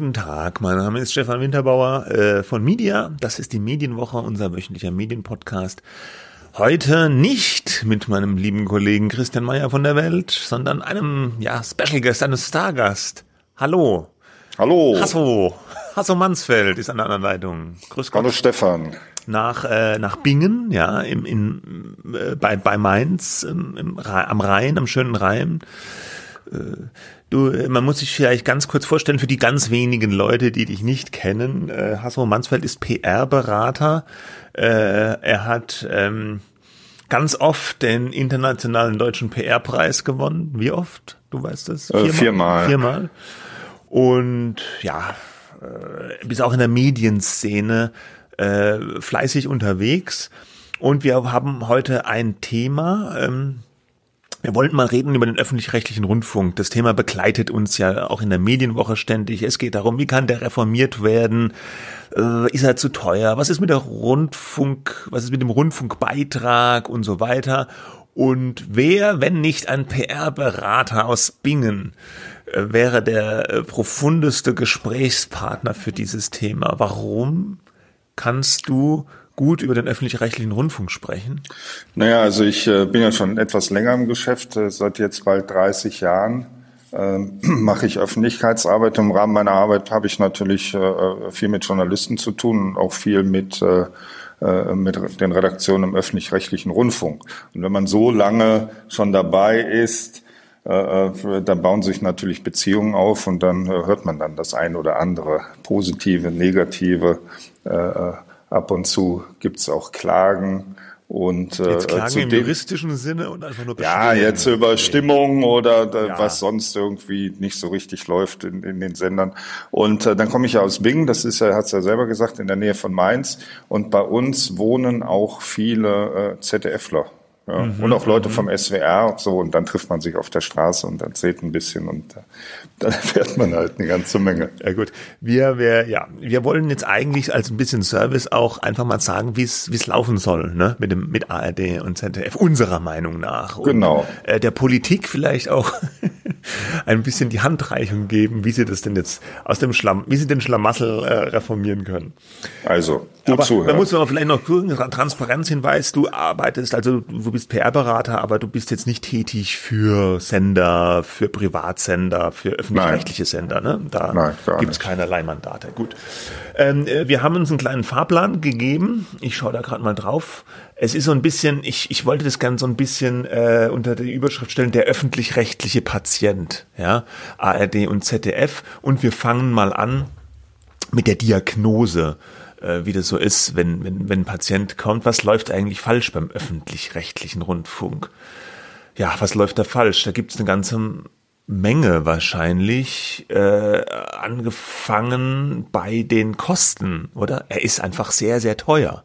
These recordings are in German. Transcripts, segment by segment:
guten Tag. Mein Name ist Stefan Winterbauer äh, von Media. Das ist die Medienwoche, unser wöchentlicher Medienpodcast. Heute nicht mit meinem lieben Kollegen Christian Meyer von der Welt, sondern einem ja, Special Guest, einem Stargast. Hallo. Hallo. Hasso. Hasso Mansfeld ist an der anderen Leitung. Grüß Gott. Hallo Stefan. Nach, äh, nach Bingen, ja, im, in, äh, bei, bei Mainz, im, im, am Rhein, am schönen Rhein. Äh, Du, man muss sich vielleicht ganz kurz vorstellen, für die ganz wenigen Leute, die dich nicht kennen, äh, Hasso Mansfeld ist PR-Berater. Äh, er hat ähm, ganz oft den internationalen deutschen PR-Preis gewonnen. Wie oft? Du weißt das? Viermal. Äh, viermal. viermal. Und ja, äh, bist auch in der Medienszene äh, fleißig unterwegs. Und wir haben heute ein Thema, ähm, wir wollten mal reden über den öffentlich-rechtlichen Rundfunk. Das Thema begleitet uns ja auch in der Medienwoche ständig. Es geht darum, wie kann der reformiert werden? Äh, ist er zu teuer? Was ist mit der Rundfunk? Was ist mit dem Rundfunkbeitrag und so weiter? Und wer, wenn nicht ein PR-Berater aus Bingen, äh, wäre der äh, profundeste Gesprächspartner für dieses Thema? Warum kannst du gut über den öffentlich-rechtlichen Rundfunk sprechen? Naja, also ich äh, bin ja schon etwas länger im Geschäft, äh, seit jetzt bald 30 Jahren. Ähm, mache ich Öffentlichkeitsarbeit. Im Rahmen meiner Arbeit habe ich natürlich äh, viel mit Journalisten zu tun und auch viel mit, mit den Redaktionen im öffentlich-rechtlichen Rundfunk. Und wenn man so lange schon dabei ist, dann bauen sich natürlich Beziehungen auf und dann hört man dann das ein oder andere positive, negative Ab und zu gibt's auch Klagen. Und, äh, jetzt Klagen im juristischen Sinne und einfach nur Ja, jetzt über Stimmung oder äh, ja. was sonst irgendwie nicht so richtig läuft in, in den Sendern. Und äh, dann komme ich ja aus Bingen, das ist ja, hat's ja selber gesagt, in der Nähe von Mainz. Und bei uns wohnen auch viele äh, ZDFler. Ja, mhm, und auch Leute mhm. vom SWR so und dann trifft man sich auf der Straße und erzählt ein bisschen und äh, dann erfährt man halt eine ganze Menge. Ja gut, wir, wir, ja, wir wollen jetzt eigentlich als ein bisschen Service auch einfach mal sagen, wie es wie es laufen soll, ne, mit dem mit ARD und ZDF unserer Meinung nach. Und, genau. Äh, der Politik vielleicht auch ein bisschen die Handreichung geben, wie sie das denn jetzt aus dem Schlamm, wie sie den Schlamassel äh, reformieren können. Also gut aber zuhören. Da muss man vielleicht noch Transparenzhinweis. Du arbeitest also du bist bist PR-Berater, aber du bist jetzt nicht tätig für Sender, für Privatsender, für öffentlich-rechtliche Sender. Ne? Da gibt es keinerlei Mandate. Gut. Ähm, äh, wir haben uns einen kleinen Fahrplan gegeben. Ich schaue da gerade mal drauf. Es ist so ein bisschen, ich, ich wollte das gerne so ein bisschen äh, unter die Überschrift stellen, der öffentlich-rechtliche Patient, ja, ARD und ZDF. Und wir fangen mal an mit der Diagnose äh, wie das so ist, wenn, wenn, wenn ein Patient kommt, was läuft eigentlich falsch beim öffentlich-rechtlichen Rundfunk? Ja, was läuft da falsch? Da gibt es eine ganze Menge wahrscheinlich, äh, angefangen bei den Kosten, oder? Er ist einfach sehr, sehr teuer.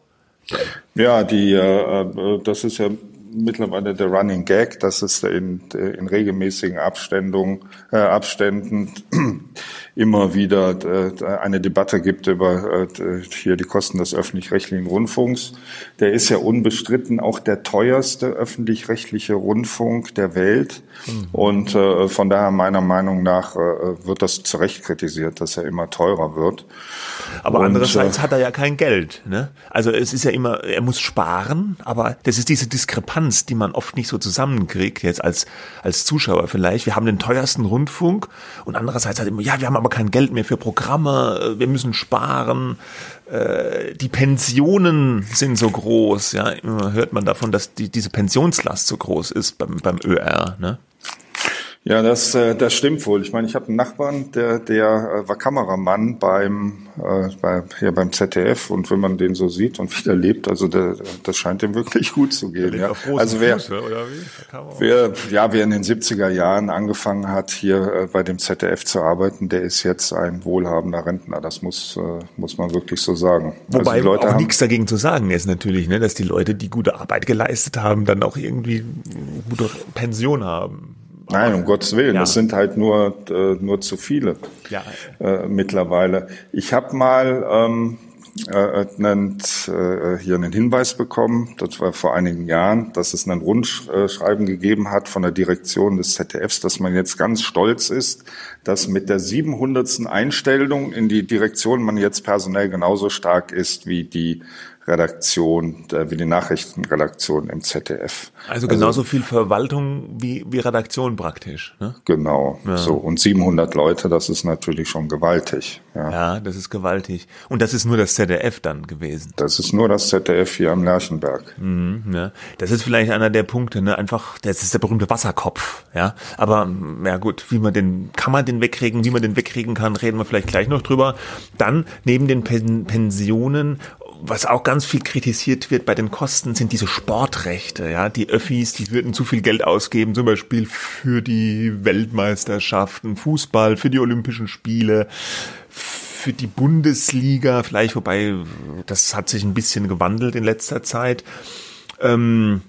Ja, die, äh, äh das ist ja mittlerweile der Running Gag, dass es in, in regelmäßigen Abständen, äh, Abständen immer wieder äh, eine Debatte gibt über äh, hier die Kosten des öffentlich-rechtlichen Rundfunks. Der ist ja unbestritten auch der teuerste öffentlich-rechtliche Rundfunk der Welt. Mhm. Und äh, von daher meiner Meinung nach äh, wird das zu Recht kritisiert, dass er immer teurer wird. Aber Und, andererseits äh, hat er ja kein Geld. Ne? Also es ist ja immer, er muss sparen, aber das ist diese Diskrepanz, die man oft nicht so zusammenkriegt, jetzt als, als Zuschauer vielleicht. Wir haben den teuersten Rundfunk und andererseits hat immer, ja, wir haben aber aber kein Geld mehr für Programme, äh, wir müssen sparen, äh, die Pensionen sind so groß, ja, immer hört man davon, dass die, diese Pensionslast so groß ist beim, beim ÖR, ne? Ja, das, äh, das stimmt wohl. Ich meine, ich habe einen Nachbarn, der, der äh, war Kameramann beim, äh, bei, hier beim ZDF und wenn man den so sieht und wieder lebt, also der, das scheint ihm wirklich gut zu gehen. Ja. Also wer, Füße, wer, ja, wer in den 70er Jahren angefangen hat, hier äh, bei dem ZDF zu arbeiten, der ist jetzt ein wohlhabender Rentner. Das muss, äh, muss man wirklich so sagen. Also Wobei also auch nichts dagegen zu sagen ist natürlich, ne, dass die Leute, die gute Arbeit geleistet haben, dann auch irgendwie gute Pension haben. Nein, um Gottes Willen, ja. das sind halt nur, äh, nur zu viele ja. äh, mittlerweile. Ich habe mal, ähm, äh, einen, äh, hier einen Hinweis bekommen, das war vor einigen Jahren, dass es ein Rundschreiben gegeben hat von der Direktion des ZDFs, dass man jetzt ganz stolz ist, dass mit der 700. Einstellung in die Direktion man jetzt personell genauso stark ist wie die Redaktion, äh, wie die Nachrichtenredaktion im ZDF. Also genauso also, viel Verwaltung wie, wie Redaktion praktisch. Ne? Genau, ja. so und 700 Leute, das ist natürlich schon gewaltig. Ja. ja, das ist gewaltig. Und das ist nur das ZDF dann gewesen. Das ist nur das ZDF hier am Lerchenberg. Mhm, ja. Das ist vielleicht einer der Punkte, ne? Einfach, das ist der berühmte Wasserkopf. Ja, aber ja gut, wie man den, kann man den wegkriegen, wie man den wegkriegen kann, reden wir vielleicht gleich noch drüber. Dann neben den Pensionen was auch ganz viel kritisiert wird bei den Kosten, sind diese Sportrechte. Ja, die Öffis, die würden zu viel Geld ausgeben, zum Beispiel für die Weltmeisterschaften, Fußball, für die Olympischen Spiele, für die Bundesliga, vielleicht, wobei das hat sich ein bisschen gewandelt in letzter Zeit. Ähm,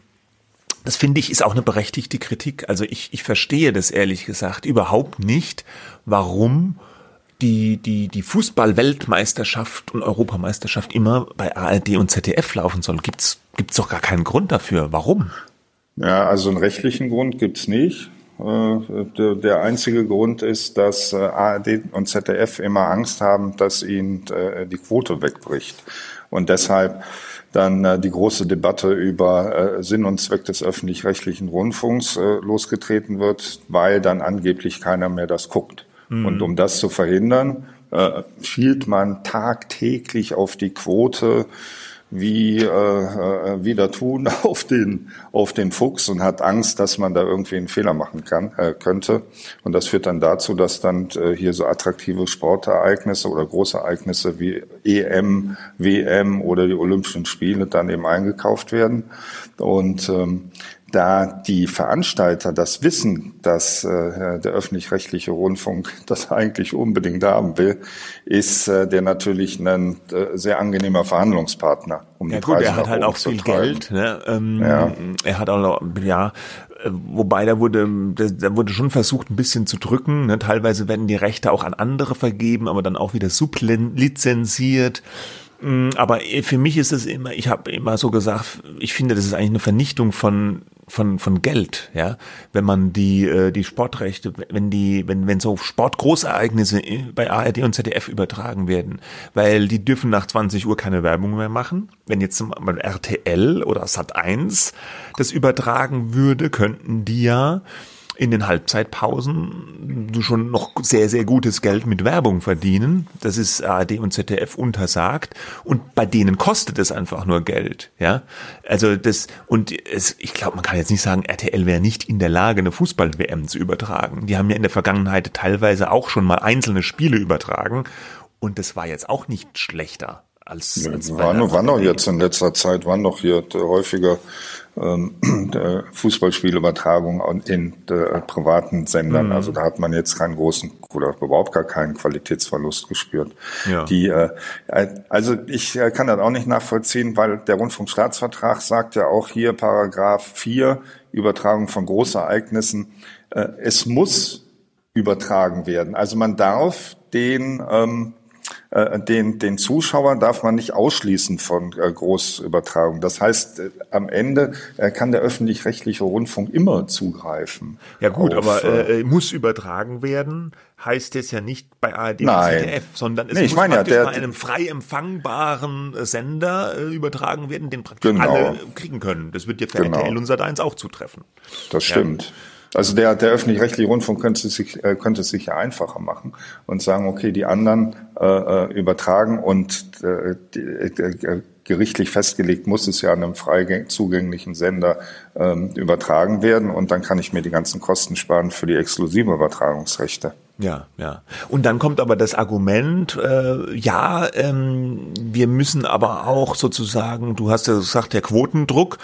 das finde ich ist auch eine berechtigte Kritik. Also ich, ich verstehe das ehrlich gesagt überhaupt nicht, warum die, die, die Fußball-Weltmeisterschaft und Europameisterschaft immer bei ARD und ZDF laufen soll. Gibt's, gibt's doch gar keinen Grund dafür. Warum? Ja, also einen rechtlichen Grund gibt's nicht. Äh, der einzige Grund ist, dass äh, ARD und ZDF immer Angst haben, dass ihnen äh, die Quote wegbricht. Und deshalb dann die große Debatte über Sinn und Zweck des öffentlich-rechtlichen Rundfunks losgetreten wird, weil dann angeblich keiner mehr das guckt. Mhm. Und um das zu verhindern, äh, schielt man tagtäglich auf die Quote wie äh, äh, wieder tun auf den auf den Fuchs und hat Angst, dass man da irgendwie einen Fehler machen kann äh, könnte und das führt dann dazu, dass dann äh, hier so attraktive Sportereignisse oder Großereignisse wie EM, WM oder die Olympischen Spiele dann eben eingekauft werden und ähm, da die Veranstalter das wissen, dass äh, der öffentlich-rechtliche Rundfunk das eigentlich unbedingt haben will, ist äh, der natürlich ein äh, sehr angenehmer Verhandlungspartner. Um ja die gut, Preise er hat halt auch viel Geld. Ne? Ähm, ja. Er hat auch noch, ja, äh, wobei da wurde, da wurde schon versucht, ein bisschen zu drücken. Ne? Teilweise werden die Rechte auch an andere vergeben, aber dann auch wieder sublizenziert. Mm, aber für mich ist es immer, ich habe immer so gesagt, ich finde, das ist eigentlich eine Vernichtung von von von Geld, ja, wenn man die äh, die Sportrechte, wenn die wenn wenn so Sportgroßereignisse bei ARD und ZDF übertragen werden, weil die dürfen nach 20 Uhr keine Werbung mehr machen. Wenn jetzt mal RTL oder Sat1 das übertragen würde, könnten die ja in den Halbzeitpausen schon noch sehr, sehr gutes Geld mit Werbung verdienen. Das ist ARD und ZDF untersagt. Und bei denen kostet es einfach nur Geld. Ja, also das, und es, ich glaube, man kann jetzt nicht sagen, RTL wäre nicht in der Lage, eine Fußball-WM zu übertragen. Die haben ja in der Vergangenheit teilweise auch schon mal einzelne Spiele übertragen. Und das war jetzt auch nicht schlechter als, als ja, waren, waren doch jetzt in letzter Zeit, waren doch hier häufiger ähm, Fußballspielübertragung in äh, privaten Sendern. Mhm. Also da hat man jetzt keinen großen oder überhaupt gar keinen Qualitätsverlust gespürt. Ja. Die, äh, also ich äh, kann das auch nicht nachvollziehen, weil der Rundfunkstaatsvertrag sagt ja auch hier Paragraph 4 Übertragung von Großereignissen. Äh, es muss übertragen werden. Also man darf den ähm, äh, den, den Zuschauer darf man nicht ausschließen von äh, Großübertragung. Das heißt, äh, am Ende äh, kann der öffentlich-rechtliche Rundfunk immer zugreifen. Ja gut, auf, aber äh, äh, muss übertragen werden, heißt es ja nicht bei ARD und ZDF, sondern es nee, muss meine praktisch ja, der, bei einem frei empfangbaren Sender äh, übertragen werden, den praktisch genau. alle kriegen können. Das wird ja für genau. RTL und Sat1 auch zutreffen. Das stimmt. Ja. Also der, der öffentlich-rechtliche Rundfunk könnte, sich, äh, könnte es sich ja einfacher machen und sagen, okay, die anderen äh, äh übertragen und äh, die, äh, gerichtlich festgelegt muss es ja an einem frei zugänglichen Sender ähm, übertragen werden und dann kann ich mir die ganzen Kosten sparen für die exklusive Übertragungsrechte. Ja, ja. Und dann kommt aber das Argument, äh, ja, ähm, wir müssen aber auch sozusagen, du hast ja gesagt, der Quotendruck,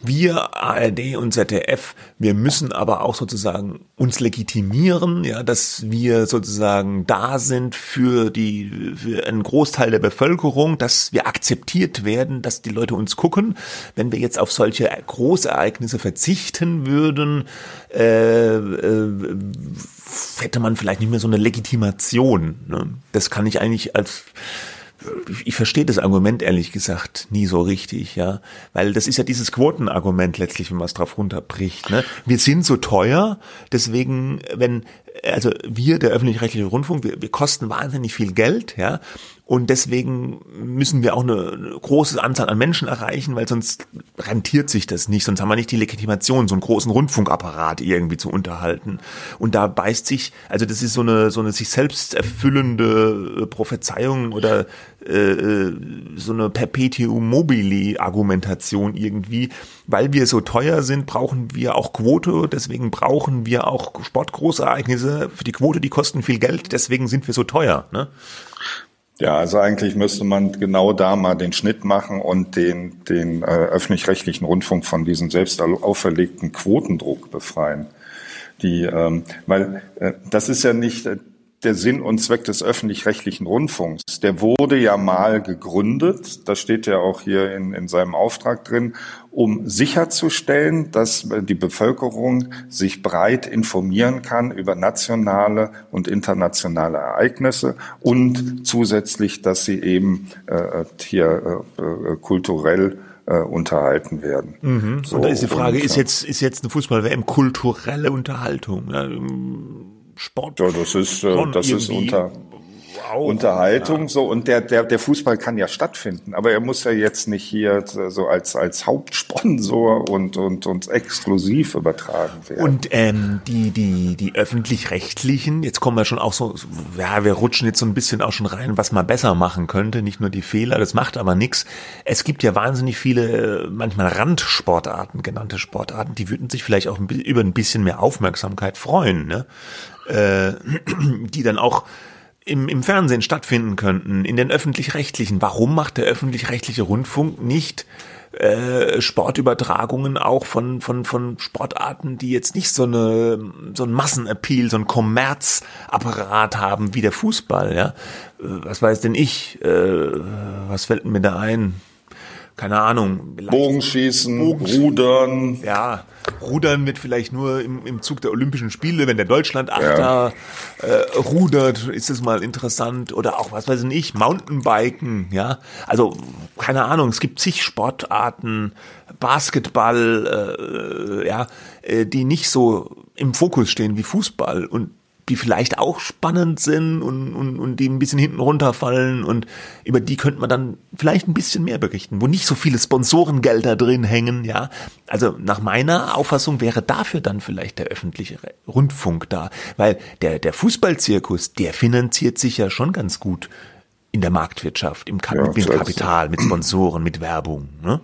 wir ARD und ZDF, wir müssen aber auch sozusagen uns legitimieren, ja, dass wir sozusagen da sind für die für einen Großteil der Bevölkerung, dass wir akzeptiert werden, dass die Leute uns gucken. Wenn wir jetzt auf solche Großereignisse verzichten würden, äh, äh, hätte man vielleicht nicht mehr so eine Legitimation. Ne? Das kann ich eigentlich als ich verstehe das Argument ehrlich gesagt nie so richtig, ja, weil das ist ja dieses Quotenargument letztlich, wenn man es drauf runterbricht. Ne? Wir sind so teuer, deswegen, wenn also wir, der öffentlich-rechtliche Rundfunk, wir, wir kosten wahnsinnig viel Geld, ja, und deswegen müssen wir auch eine, große Anzahl an Menschen erreichen, weil sonst rentiert sich das nicht, sonst haben wir nicht die Legitimation, so einen großen Rundfunkapparat irgendwie zu unterhalten. Und da beißt sich, also das ist so eine so eine sich selbst erfüllende äh, Prophezeiung oder äh, äh, so eine Perpetuum mobile Argumentation irgendwie, weil wir so teuer sind, brauchen wir auch Quote, deswegen brauchen wir auch Sportgroßereignisse. Für die Quote, die kosten viel Geld, deswegen sind wir so teuer. Ne? Ja, also eigentlich müsste man genau da mal den Schnitt machen und den, den äh, öffentlich-rechtlichen Rundfunk von diesem selbst auferlegten Quotendruck befreien. Die, ähm, weil äh, das ist ja nicht äh, der Sinn und Zweck des öffentlich-rechtlichen Rundfunks. Der wurde ja mal gegründet, das steht ja auch hier in, in seinem Auftrag drin, um sicherzustellen, dass die Bevölkerung sich breit informieren kann über nationale und internationale Ereignisse und zusätzlich, dass sie eben äh, hier äh, kulturell äh, unterhalten werden. Mhm. So, und da ist die Frage, und, ist jetzt ist jetzt eine Fußball-WM kulturelle Unterhaltung? Ja, Sport. Ja, das ist, äh, das ist unter, auch, Unterhaltung ja. so und der der der Fußball kann ja stattfinden, aber er muss ja jetzt nicht hier so als als Hauptsponsor und und und exklusiv übertragen werden. Und ähm, die die die öffentlich-rechtlichen, jetzt kommen wir schon auch so, ja, wir rutschen jetzt so ein bisschen auch schon rein, was man besser machen könnte, nicht nur die Fehler, das macht aber nichts. Es gibt ja wahnsinnig viele manchmal Randsportarten, genannte Sportarten, die würden sich vielleicht auch über ein bisschen mehr Aufmerksamkeit freuen, ne? Äh, die dann auch im, im Fernsehen stattfinden könnten, in den öffentlich-rechtlichen. Warum macht der öffentlich-rechtliche Rundfunk nicht äh, Sportübertragungen auch von, von, von Sportarten, die jetzt nicht so eine, so ein Massenappeal, so ein Kommerzapparat haben wie der Fußball, ja? Äh, was weiß denn ich? Äh, was fällt mir da ein? keine Ahnung. Bogenschießen, Bogenschießen, Rudern. Ja, Rudern wird vielleicht nur im, im Zug der Olympischen Spiele, wenn der Deutschland Achter ja. äh, rudert, ist es mal interessant. Oder auch, was weiß ich, Mountainbiken, ja. Also, keine Ahnung, es gibt zig Sportarten, Basketball, äh, ja, äh, die nicht so im Fokus stehen wie Fußball. Und die vielleicht auch spannend sind und, und, und die ein bisschen hinten runterfallen und über die könnte man dann vielleicht ein bisschen mehr berichten, wo nicht so viele Sponsorengelder drin hängen, ja. Also nach meiner Auffassung wäre dafür dann vielleicht der öffentliche Rundfunk da, weil der, der Fußballzirkus, der finanziert sich ja schon ganz gut in der Marktwirtschaft, im Ka ja, mit Kapital, mit Sponsoren, mit Werbung. Ne?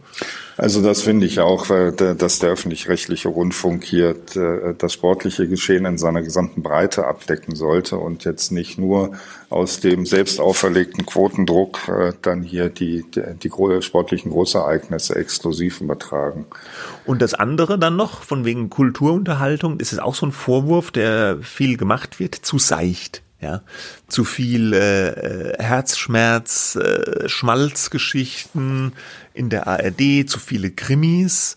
Also das finde ich auch, dass der öffentlich-rechtliche Rundfunk hier das sportliche Geschehen in seiner gesamten Breite abdecken sollte und jetzt nicht nur aus dem selbst auferlegten Quotendruck äh, dann hier die, die, die sportlichen Großereignisse exklusiv übertragen. Und das andere dann noch, von wegen Kulturunterhaltung, ist es auch so ein Vorwurf, der viel gemacht wird, zu seicht ja, zu viel äh, Herzschmerz, äh, Schmalzgeschichten in der ARD, zu viele Krimis,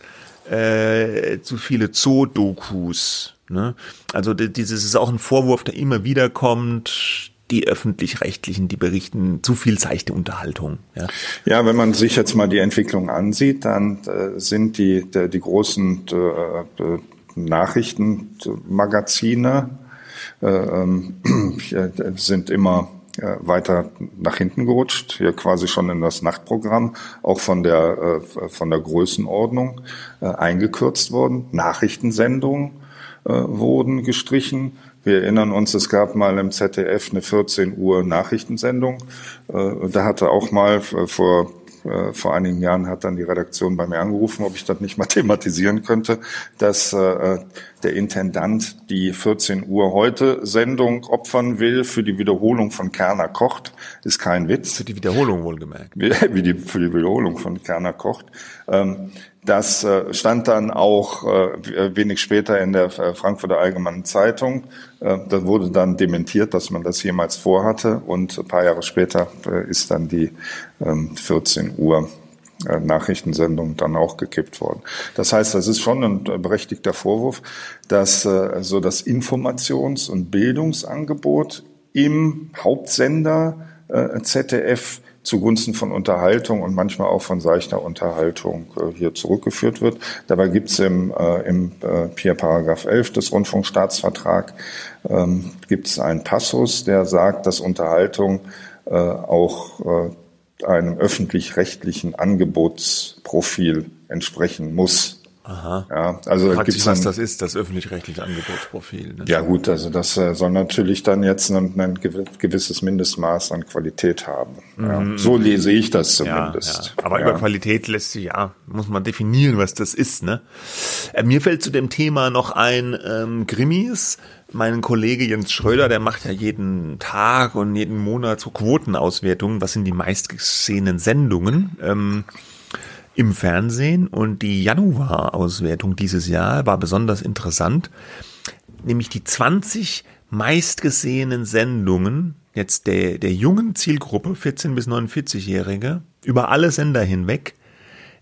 äh, zu viele Zoo-Dokus. Ne? Also dieses ist auch ein Vorwurf, der immer wieder kommt. Die öffentlich-rechtlichen, die berichten zu viel seichte Unterhaltung. Ja. ja, wenn man sich jetzt mal die Entwicklung ansieht, dann äh, sind die, die, die großen äh, äh Nachrichtenmagazine äh, sind immer äh, weiter nach hinten gerutscht, hier quasi schon in das Nachtprogramm, auch von der, äh, von der Größenordnung eingekürzt worden. Nachrichtensendungen wurden gestrichen. Wir erinnern uns, es gab mal im ZDF eine 14 Uhr Nachrichtensendung. Da hatte auch mal vor äh, vor einigen Jahren hat dann die Redaktion bei mir angerufen, ob ich das nicht mal thematisieren könnte, dass äh, der Intendant die 14 Uhr heute Sendung opfern will für die Wiederholung von Kerner kocht. Ist kein Witz. Für die Wiederholung wohlgemerkt. Wie, wie die, für die Wiederholung von Kerner kocht. Ähm, das äh, stand dann auch äh, wenig später in der äh, Frankfurter Allgemeinen Zeitung. Das wurde dann dementiert, dass man das jemals vorhatte. Und ein paar Jahre später ist dann die 14 ähm, Uhr Nachrichtensendung dann auch gekippt worden. Das heißt, das ist schon ein berechtigter Vorwurf, dass so das Informations- und Bildungsangebot im Hauptsender ZDF zugunsten von Unterhaltung und manchmal auch von seichter Unterhaltung äh, hier zurückgeführt wird. Dabei gibt es im, äh, im äh, Pier Paragraph 11 des Rundfunkstaatsvertrags ähm, gibt es einen Passus, der sagt, dass Unterhaltung äh, auch äh, einem öffentlich-rechtlichen Angebotsprofil entsprechen muss. Aha. Ja, also Fragt gibt's sich, was dann, das ist, das öffentlich-rechtliche Angebotsprofil. Ne? ja gut, also das äh, soll natürlich dann jetzt ein, ein gewi- gewisses Mindestmaß an Qualität haben. Ja, so lese ich das Mhm. Ja, zumindest. ja. Aber über Qualität lässt sich, ja, muss man definieren, was das ist, ne? Äh, mir fällt zu dem Thema noch ein ähm, Grimmis. Mein Kollege Jens Schröder, der macht ja jeden Tag und jeden Monat so Quotenauswertungen. Was sind die meistgesehenen Sendungen? Ähm, im Fernsehen und die Januar-Auswertung dieses Jahr war besonders interessant, nämlich die 20 meistgesehenen Sendungen jetzt der, der jungen Zielgruppe, 14 bis 49-Jährige, über alle Sender hinweg,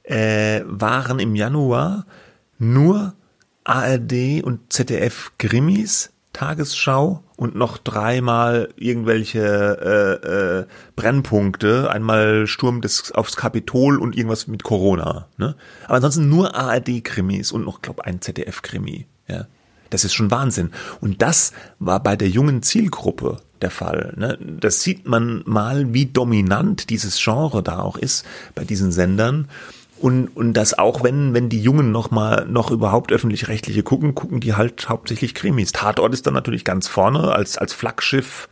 äh, waren im Januar nur ARD und ZDF Grimmis, Tagesschau und noch dreimal irgendwelche äh, äh, Brennpunkte, einmal Sturm des aufs Kapitol und irgendwas mit Corona. Ne? Aber ansonsten nur ARD-Krimis und noch, glaube ein ZDF-Krimi. Ja, das ist schon Wahnsinn. Und das war bei der jungen Zielgruppe der Fall. Ne? Das sieht man mal, wie dominant dieses Genre da auch ist bei diesen Sendern. Und, und das auch, wenn, wenn die Jungen noch mal, noch überhaupt öffentlich-rechtliche gucken, gucken die halt hauptsächlich Krimis. Tatort ist dann natürlich ganz vorne als, als Flaggschiff,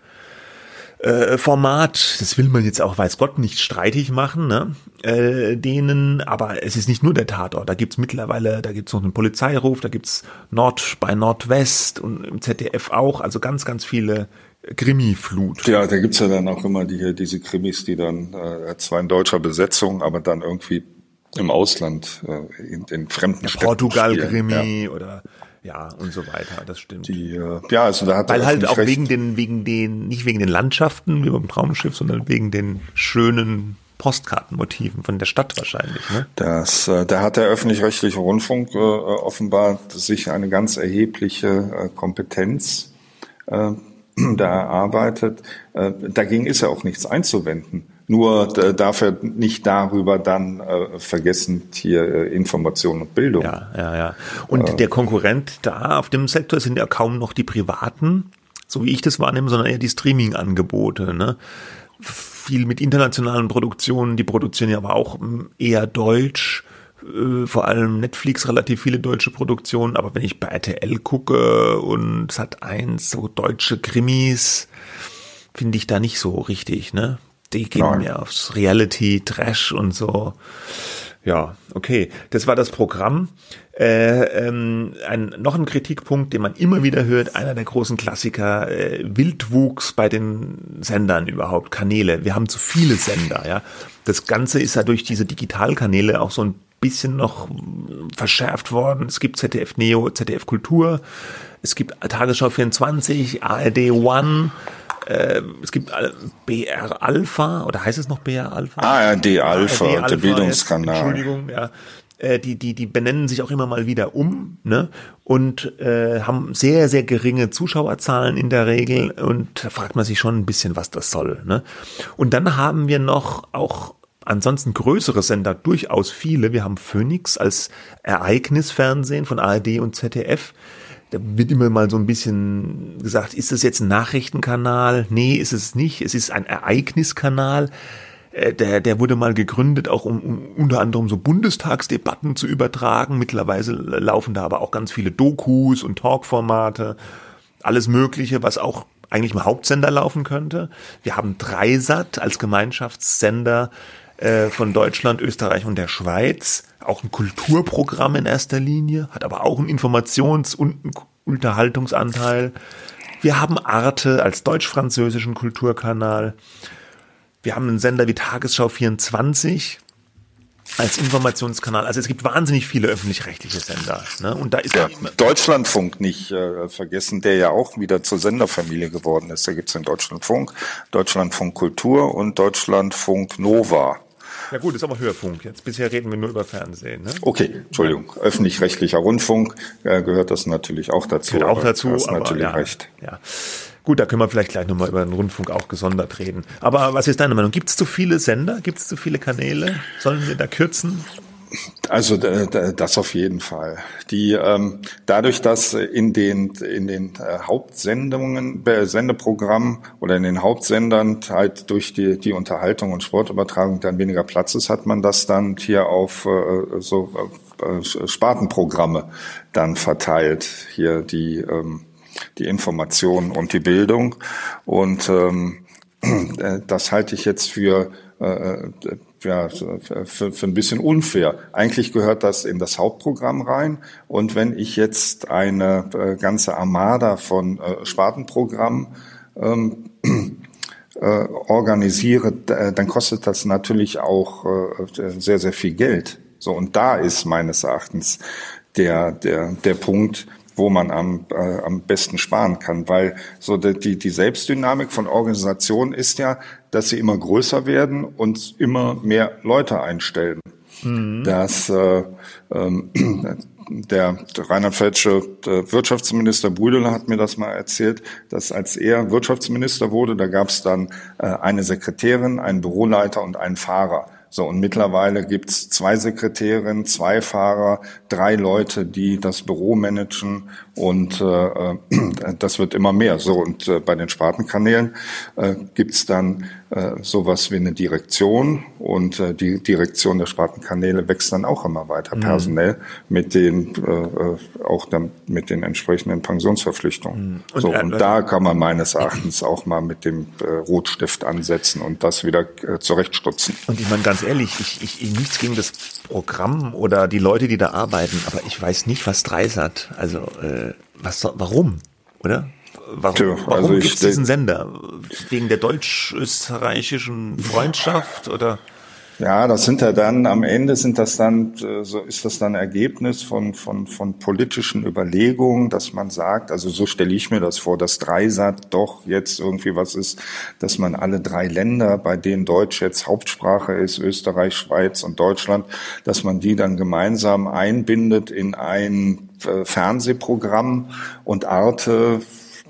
äh, Format. Das will man jetzt auch, weiß Gott, nicht streitig machen, ne? Äh, denen, aber es ist nicht nur der Tatort. Da gibt's mittlerweile, da gibt's noch einen Polizeiruf, da gibt's Nord bei Nordwest und im ZDF auch, also ganz, ganz viele Krimi-Flut. Ja, da gibt's ja dann auch immer die, diese Krimis, die dann äh, zwar in deutscher Besetzung, aber dann irgendwie im Ausland, äh, in, in fremden Städten Portugal-Krimi spielen. oder ja und so weiter. Das stimmt. Ja. Die, äh, ja, also da hat Weil halt auch Öffentlich-Recht- wegen den, wegen den, nicht wegen den Landschaften wie beim Traumschiff, sondern wegen den schönen Postkartenmotiven von der Stadt wahrscheinlich. Ne? Das, äh, da hat der öffentlich-rechtliche Rundfunk äh, offenbar sich eine ganz erhebliche äh, Kompetenz äh, da erarbeitet. Äh, dagegen ist ja auch nichts einzuwenden. Nur äh, darf er nicht darüber dann äh, vergessen, hier äh, Information und Bildung. Ja, ja, ja. Und der Konkurrent da auf dem Sektor sind ja kaum noch die Privaten, so wie ich das wahrnehme, sondern eher die Streaming-Angebote. Ne? Viel mit internationalen Produktionen, die produzieren ja aber auch mm, eher deutsch. äh, Vor allem Netflix relativ viele deutsche Produktionen, aber wenn ich bei RTL gucke und Sat 1 so deutsche Krimis, finde ich da nicht so richtig, ne? Die gehen Nein. mehr aufs Reality, Trash und so. Ja, okay. Das war das Programm. Äh, ähm, ein, noch ein Kritikpunkt, den man immer wieder hört, einer der großen Klassiker, äh, Wildwuchs bei den Sendern überhaupt, Kanäle. Wir haben zu viele Sender, ja. Das Ganze ist ja durch diese Digitalkanäle auch so ein bisschen noch verschärft worden. Es gibt ZDF Neo, ZDF Kultur, es gibt Tagesschau 24, ARD One, äh, es gibt BR Alpha, oder heißt es noch BR Alpha? ARD Alpha, ARD der Alpha Bildungskanal. Jetzt, Entschuldigung, ja. Äh, Die, die, die benennen sich auch immer mal wieder um, ne? Und äh, haben sehr, sehr geringe Zuschauerzahlen in der Regel. Und da fragt man sich schon ein bisschen, was das soll. Ne? Und dann haben wir noch auch ansonsten größere Sender, durchaus viele. Wir haben Phoenix als Ereignisfernsehen von ARD und ZDF. Da wird immer mal so ein bisschen gesagt, ist das jetzt ein Nachrichtenkanal? Nee, ist es nicht. Es ist ein Ereigniskanal. Äh, Der, der wurde mal gegründet, auch um, um unter anderem so Bundestagsdebatten zu übertragen. Mittlerweile laufen da aber auch ganz viele Dokus und Talkformate, alles Mögliche, was auch eigentlich im Hauptsender laufen könnte. Wir haben Dreisat als Gemeinschaftssender äh, von Deutschland, Österreich und der Schweiz. Auch ein Kulturprogramm in erster Linie, hat aber auch einen Informations- und einen Unterhaltungsanteil. Wir haben Arte als deutsch-französischen Kulturkanal. Wir haben einen Sender wie Tagesschau 24 als Informationskanal. Also es gibt wahnsinnig viele öffentlich-rechtliche Sender. Ne? Und da ist Ja, Deutschlandfunk nicht äh, vergessen, der ja auch wieder zur Senderfamilie geworden ist. Da gibt's den Deutschlandfunk, Deutschlandfunk Kultur und Deutschlandfunk Nova. ja gut, ist aber Hörfunk. Jetzt bisher reden wir nur über Fernsehen. Ne? Okay, Entschuldigung. Öffentlich-rechtlicher Rundfunk äh, gehört das natürlich auch dazu. Gehört auch dazu, aber natürlich ja, recht. ja. Gut, da können wir vielleicht gleich nochmal über den Rundfunk auch gesondert reden. Aber was ist deine Meinung? Gibt es zu viele Sender? Gibt es zu viele Kanäle? Sollen wir da kürzen? Also das auf jeden Fall. Die ähm, dadurch, dass in den in den äh, Hauptsendungen, äh, Sendeprogrammen oder in den Hauptsendern halt durch die die Unterhaltung und Sportübertragung dann weniger Platz ist, hat man das dann hier auf äh, so äh, Spartenprogramme dann verteilt. Hier die ähm, die Information und die Bildung und ähm, äh, das halte ich jetzt für äh, ja, für, für ein bisschen unfair. Eigentlich gehört das in das Hauptprogramm rein. Und wenn ich jetzt eine äh, ganze Armada von äh, Spartenprogrammen ähm, äh, organisiere, dann kostet das natürlich auch äh, sehr, sehr viel Geld. So, und da ist meines Erachtens der, der, der Punkt, wo man am, äh, am besten sparen kann, weil so die, die Selbstdynamik von Organisationen ist ja, dass sie immer größer werden und immer mehr Leute einstellen. Mhm. Das äh, ähm, der rheinland-pfälzische äh, Wirtschaftsminister Brüdel hat mir das mal erzählt, dass als er Wirtschaftsminister wurde, da gab es dann äh, eine Sekretärin, einen Büroleiter und einen Fahrer. So, und mittlerweile gibt's zwei Sekretärinnen, zwei Fahrer, drei Leute, die das Büro managen und äh, äh das wird immer mehr. So, und äh, bei den Spartenkanälen äh, gibt's dann äh, sowas wie eine Direktion und äh, die Direktion der Spartenkanäle wächst dann auch immer weiter mhm. personell mit den äh, äh, auch dann mit den entsprechenden Pensionsverpflichtungen. Mhm. Und, so, und da kann man meines Erachtens auch mal mit dem äh, Rotstift ansetzen und das wieder äh, zurechtstutzen. Und ich meine ganz ehrlich, ich, ich nichts gegen das Programm oder die Leute, die da arbeiten, aber ich weiß nicht, was Dreisat, also äh, was warum, oder? Warum, Tja, warum also gibt es diesen Sender? Wegen der deutsch-österreichischen Freundschaft oder? Ja, das sind ja dann, am Ende sind das dann, äh, so ist das dann Ergebnis von, von, von politischen Überlegungen, dass man sagt, also so stelle ich mir das vor, dass Dreisat doch jetzt irgendwie was ist, dass man alle drei Länder, bei denen Deutsch jetzt Hauptsprache ist, Österreich, Schweiz und Deutschland, dass man die dann gemeinsam einbindet in ein äh, Fernsehprogramm und Arte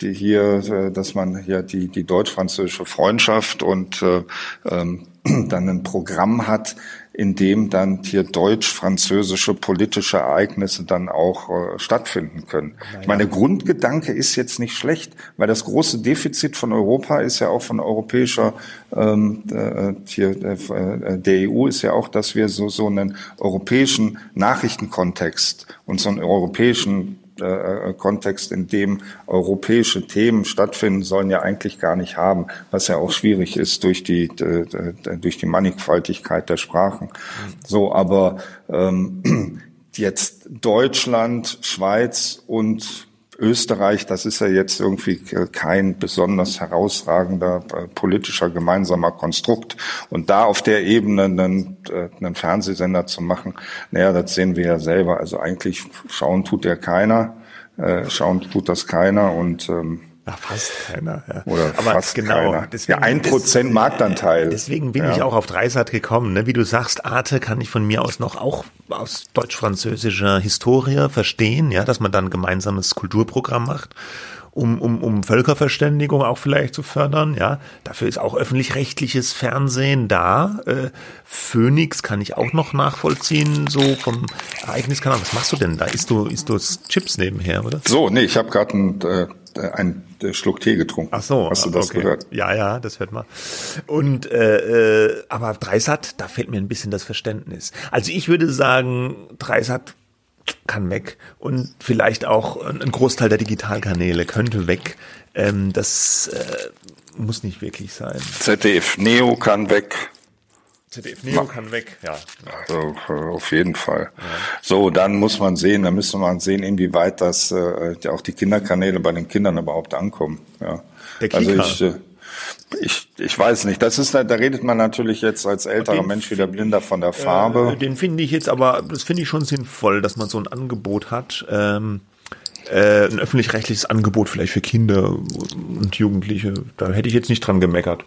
die hier, äh, dass man hier die, die deutsch-französische Freundschaft und äh, ähm, dann ein Programm hat, in dem dann hier deutsch-französische politische Ereignisse dann auch äh, stattfinden können. Ja. Ich meine, der Grundgedanke ist jetzt nicht schlecht, weil das große Defizit von Europa ist ja auch von europäischer ähm, äh, hier, äh, der EU ist ja auch, dass wir so so einen europäischen Nachrichtenkontext und so einen europäischen äh, äh, Kontext, in dem europäische Themen stattfinden sollen, ja eigentlich gar nicht haben, was ja auch schwierig ist durch die durch die Mannigfaltigkeit der Sprachen. So, aber ähm, jetzt Deutschland, Schweiz und Österreich, das ist ja jetzt irgendwie kein besonders herausragender äh, politischer gemeinsamer Konstrukt. Und da auf der Ebene einen, äh, einen Fernsehsender zu machen, naja, das sehen wir ja selber. Also eigentlich schauen tut ja keiner, äh, schauen tut das keiner und ähm, Ach, fast keiner. Ja. Oder Aber fast genau, keiner. Deswegen, ja, ein Prozent Marktanteil. Deswegen bin ja. ich auch auf Dreisat gekommen. Ne? Wie du sagst, Arte kann ich von mir aus noch auch aus deutsch-französischer Historie verstehen, ja, dass man dann ein gemeinsames Kulturprogramm macht um, um, um Völkerverständigung auch vielleicht zu fördern. Ja, dafür ist auch öffentlich-rechtliches Fernsehen da. Äh, Phoenix kann ich auch noch nachvollziehen, so vom Ereigniskanal. Was machst du denn da? Isst du, isst du Chips nebenher, oder? So, nee, ich habe gerade ein äh, ein Schluck Tee getrunken. Ach so, hast du das okay. gehört? Ja, ja, das hört man. Und äh, äh, aber Dreisat, da fehlt mir ein bisschen das Verständnis. Also ich würde sagen, Dreisat kann weg und vielleicht auch ein Großteil der Digitalkanäle könnte weg. Ähm, das äh, muss nicht wirklich sein. ZDF Neo kann weg. ZDF Neo kann weg, ja. Also, auf jeden Fall. Ja. So, dann muss man sehen, dann müsste man sehen, inwieweit das äh, auch die Kinderkanäle bei den Kindern überhaupt ankommen. Ja. Der also ich, äh, ich, ich weiß nicht. Das ist, da redet man natürlich jetzt als älterer den, Mensch wieder blinder von der Farbe. Äh, den finde ich jetzt aber, das finde ich schon sinnvoll, dass man so ein Angebot hat. Ähm, äh, ein öffentlich-rechtliches Angebot vielleicht für Kinder und Jugendliche. Da hätte ich jetzt nicht dran gemeckert.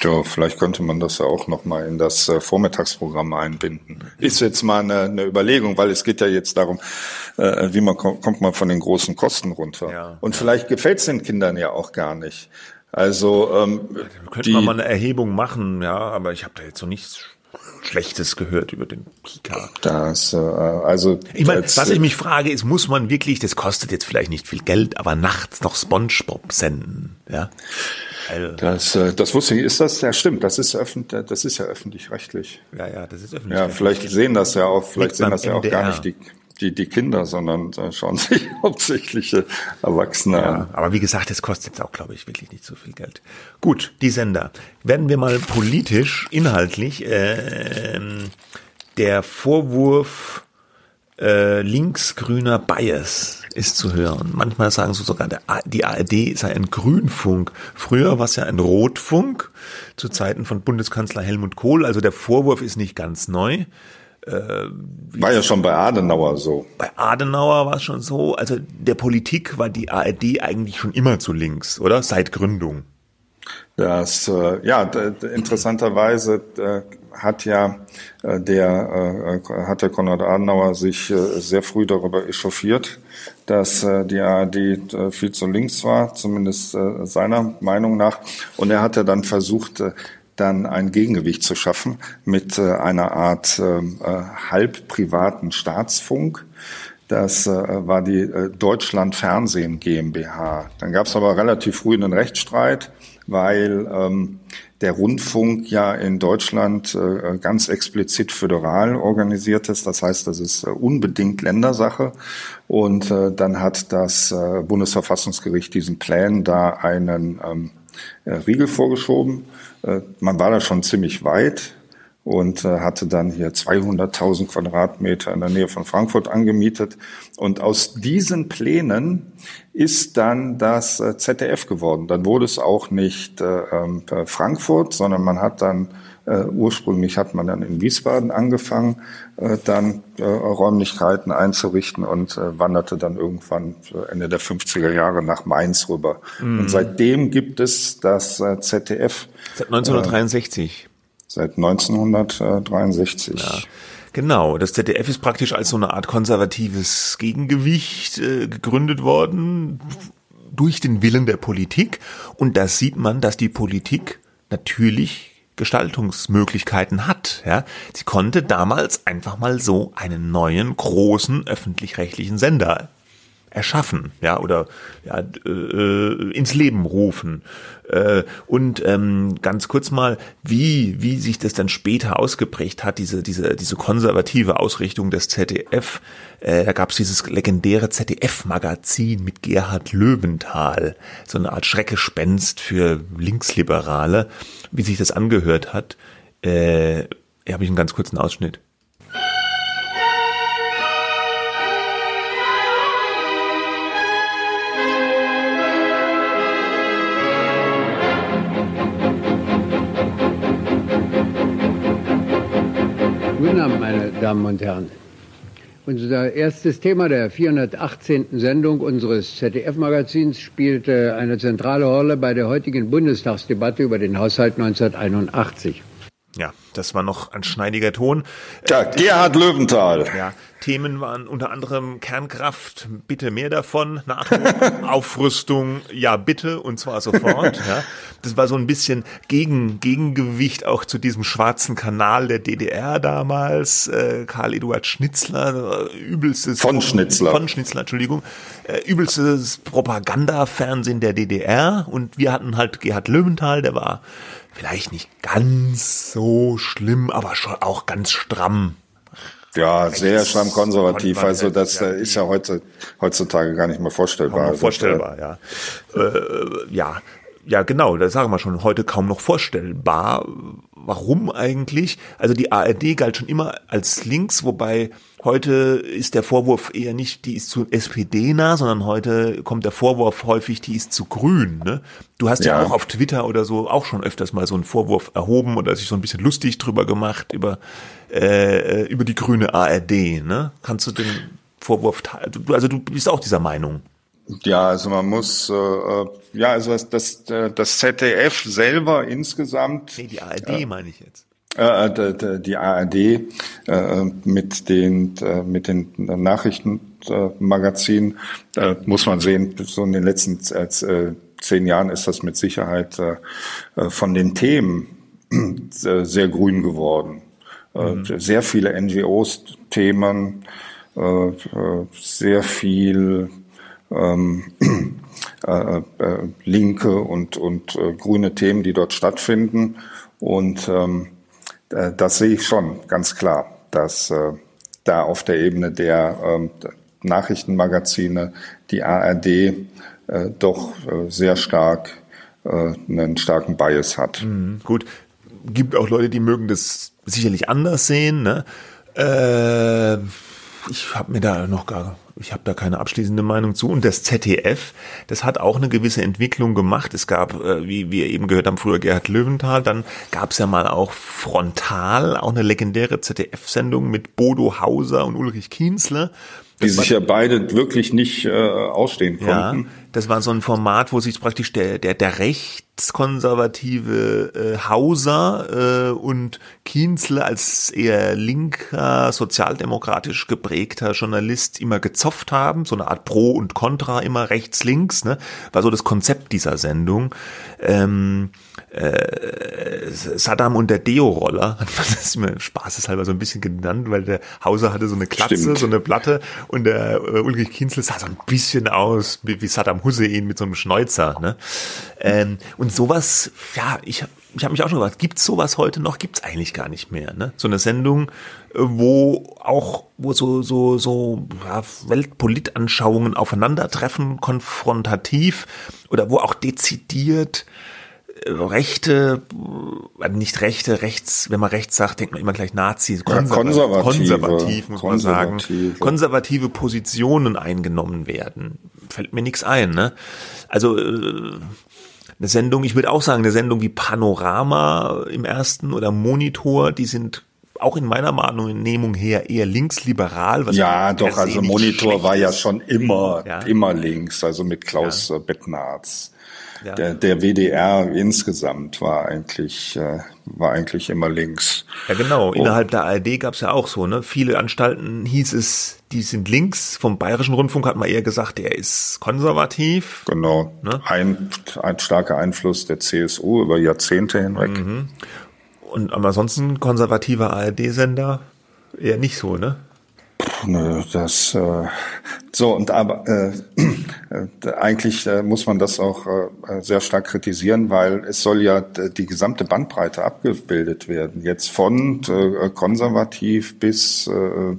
Ja, vielleicht könnte man das ja auch nochmal in das äh, Vormittagsprogramm einbinden. Ist jetzt mal eine, eine Überlegung, weil es geht ja jetzt darum, äh, wie man kommt man von den großen Kosten runter. Ja. Und vielleicht gefällt es den Kindern ja auch gar nicht. Also ähm, könnte man mal eine Erhebung machen, ja, aber ich habe da jetzt noch nichts Schlechtes gehört über den Kika. Das, äh, also ich meine, was ich mich frage, ist, muss man wirklich, das kostet jetzt vielleicht nicht viel Geld, aber nachts noch SpongeBob senden, ja? Also. Das, äh, das wusste ich, ist das, ja stimmt, das ist öffentlich, das ist ja öffentlich-rechtlich. Ja, ja, das ist öffentlich. Ja, vielleicht sehen das ja auch, vielleicht sehen das ja auch gar nicht die, die, die Kinder, sondern äh, schauen sich hauptsächlich Erwachsene ja, an. Aber wie gesagt, es kostet jetzt auch, glaube ich, wirklich nicht so viel Geld. Gut, die Sender. Werden wir mal politisch, inhaltlich, äh, der Vorwurf äh, linksgrüner Bias ist zu hören. Manchmal sagen sie sogar, der, die ARD sei ein Grünfunk. Früher war es ja ein Rotfunk zu Zeiten von Bundeskanzler Helmut Kohl. Also der Vorwurf ist nicht ganz neu. Äh, war ja schon bei Adenauer so. Bei Adenauer war es schon so. Also der Politik war die ARD eigentlich schon immer zu links, oder? Seit Gründung. Das, äh, ja, interessanterweise äh, hat ja äh, der, äh, hat der Konrad Adenauer sich äh, sehr früh darüber echauffiert, dass äh, die ARD äh, viel zu links war, zumindest äh, seiner Meinung nach. Und er hat ja dann versucht, äh, dann ein Gegengewicht zu schaffen mit äh, einer Art äh, halb privaten Staatsfunk. Das äh, war die Deutschland Fernsehen GmbH. Dann gab es aber relativ früh einen Rechtsstreit, weil ähm, der Rundfunk ja in Deutschland äh, ganz explizit föderal organisiert ist. Das heißt, das ist äh, unbedingt Ländersache. Und äh, dann hat das Bundesverfassungsgericht diesen Plänen da einen ähm, äh, Riegel vorgeschoben. Äh, man war da schon ziemlich weit und äh, hatte dann hier 200.000 Quadratmeter in der Nähe von Frankfurt angemietet. Und aus diesen Plänen ist dann das äh, ZDF geworden. Dann wurde es auch nicht äh, ähm, Frankfurt, sondern man hat dann äh, ursprünglich hat man dann in Wiesbaden angefangen, äh, dann äh, Räumlichkeiten einzurichten und äh, wanderte dann irgendwann Ende der 50er Jahre nach Mainz rüber. Mhm. Und seitdem gibt es das äh, ZDF. Seit 1963. Äh, seit 1963. Ja. Genau, das ZDF ist praktisch als so eine Art konservatives Gegengewicht gegründet worden durch den Willen der Politik. Und da sieht man, dass die Politik natürlich Gestaltungsmöglichkeiten hat. Ja. Sie konnte damals einfach mal so einen neuen großen öffentlich-rechtlichen Sender erschaffen, ja, oder ja, äh, ins Leben rufen. Äh, und ähm, ganz kurz mal, wie wie sich das dann später ausgeprägt hat, diese diese diese konservative Ausrichtung des ZDF. Äh, da gab es dieses legendäre ZDF-Magazin mit Gerhard Löwenthal, so eine Art Schreckgespenst für Linksliberale, wie sich das angehört hat. Äh, hier habe ich einen ganz kurzen Ausschnitt. Damen und Herren. Unser erstes Thema der 418. Sendung unseres ZDF-Magazins spielte eine zentrale Rolle bei der heutigen Bundestagsdebatte über den Haushalt 1981. Ja, das war noch ein schneidiger Ton. Ja, Gerhard Löwenthal. Ja, Themen waren unter anderem Kernkraft, bitte mehr davon, NATO, Aufrüstung, ja bitte und zwar sofort. Ja. Das war so ein bisschen Gegen, Gegengewicht auch zu diesem schwarzen Kanal der DDR damals. Äh, Karl Eduard Schnitzler, äh, übelstes von Schnitzler, von Schnitzler, Entschuldigung, äh, übelstes Propagandafernsehen der DDR und wir hatten halt Gerhard Löwenthal, der war vielleicht nicht ganz so schlimm, aber schon auch ganz stramm. Ja, sehr stramm konservativ. Also das ja, ist ja heute, heutzutage gar nicht mehr vorstellbar. Also, vorstellbar, ja. Äh, ja, ja, genau, das sagen wir schon, heute kaum noch vorstellbar. Warum eigentlich? Also die ARD galt schon immer als links, wobei heute ist der Vorwurf eher nicht, die ist zu SPD nah, sondern heute kommt der Vorwurf häufig, die ist zu grün. Ne? Du hast ja. ja auch auf Twitter oder so auch schon öfters mal so einen Vorwurf erhoben oder sich so ein bisschen lustig drüber gemacht über, äh, über die grüne ARD. Ne? Kannst du den Vorwurf, also du bist auch dieser Meinung? Ja, also man muss, äh, äh ja, also das, das, das ZDF selber insgesamt. Nee, die ARD äh, meine ich jetzt. Äh, die ARD äh, mit den äh, mit den Nachrichtenmagazinen äh, muss man sehen. So in den letzten äh, zehn Jahren ist das mit Sicherheit äh, von den Themen sehr grün geworden. Mhm. Sehr viele NGOs-Themen, sehr viel ähm, äh, äh, linke und, und äh, grüne Themen, die dort stattfinden. Und ähm, äh, das sehe ich schon ganz klar, dass äh, da auf der Ebene der ähm, Nachrichtenmagazine die ARD äh, doch äh, sehr stark äh, einen starken Bias hat. Mhm, gut, gibt auch Leute, die mögen das sicherlich anders sehen. Ne? Äh, ich habe mir da noch gar ich habe da keine abschließende Meinung zu. Und das ZDF, das hat auch eine gewisse Entwicklung gemacht. Es gab, äh, wie wir eben gehört haben, früher Gerhard Löwenthal, dann gab es ja mal auch Frontal, auch eine legendäre ZDF-Sendung mit Bodo Hauser und Ulrich Kienzle. Die sich ja beide wirklich nicht äh, ausstehen konnten. Ja, das war so ein Format, wo sich praktisch der, der, der rechtskonservative äh, Hauser äh, und Kienzle als eher linker, sozialdemokratisch geprägter Journalist immer gezopft haben, so eine Art Pro und Contra, immer rechts-links, ne? war so das Konzept dieser Sendung. Ähm, äh, Saddam und der Deo-Roller, hat man das immer spaßeshalber so ein bisschen genannt, weil der Hauser hatte so eine Klatze, Stimmt. so eine Platte und der äh, Ulrich Kienzle sah so ein bisschen aus wie, wie Saddam Hussein mit so einem Schnäuzer. Ne? Ähm, und sowas, ja, ich, ich habe mich auch schon gefragt, gibt's sowas heute noch? Gibt's eigentlich gar nicht mehr. Ne? So eine Sendung, äh, wo auch, wo so, so, so ja, Weltpolitanschauungen aufeinandertreffen, konfrontativ oder wo auch dezidiert Rechte, äh, nicht Rechte, rechts, wenn man rechts sagt, denkt man immer gleich Nazi, konservativ, ja, konservativ, konservativ muss man sagen, konservative Positionen eingenommen werden. Fällt mir nichts ein, ne? Also äh, eine Sendung, ich würde auch sagen, eine Sendung wie Panorama im ersten oder Monitor, die sind auch in meiner Wahrnehmung her eher linksliberal. Was ja, doch, also Monitor war ja schon immer, ja? immer links, also mit Klaus ja. Bettnarz. Ja. Der, der WDR insgesamt war eigentlich, äh, war eigentlich immer links. Ja, genau. Oh. Innerhalb der ARD gab es ja auch so, ne? Viele Anstalten hieß es, die sind links. Vom Bayerischen Rundfunk hat man eher gesagt, der ist konservativ. Genau. Ne? Ein, ein starker Einfluss der CSU über Jahrzehnte hinweg. Mhm. Und aber ansonsten konservativer ARD-Sender eher nicht so, ne? Nö, das äh, so und aber äh, äh, eigentlich äh, muss man das auch äh, sehr stark kritisieren, weil es soll ja die gesamte Bandbreite abgebildet werden, jetzt von äh, konservativ bis äh, äh,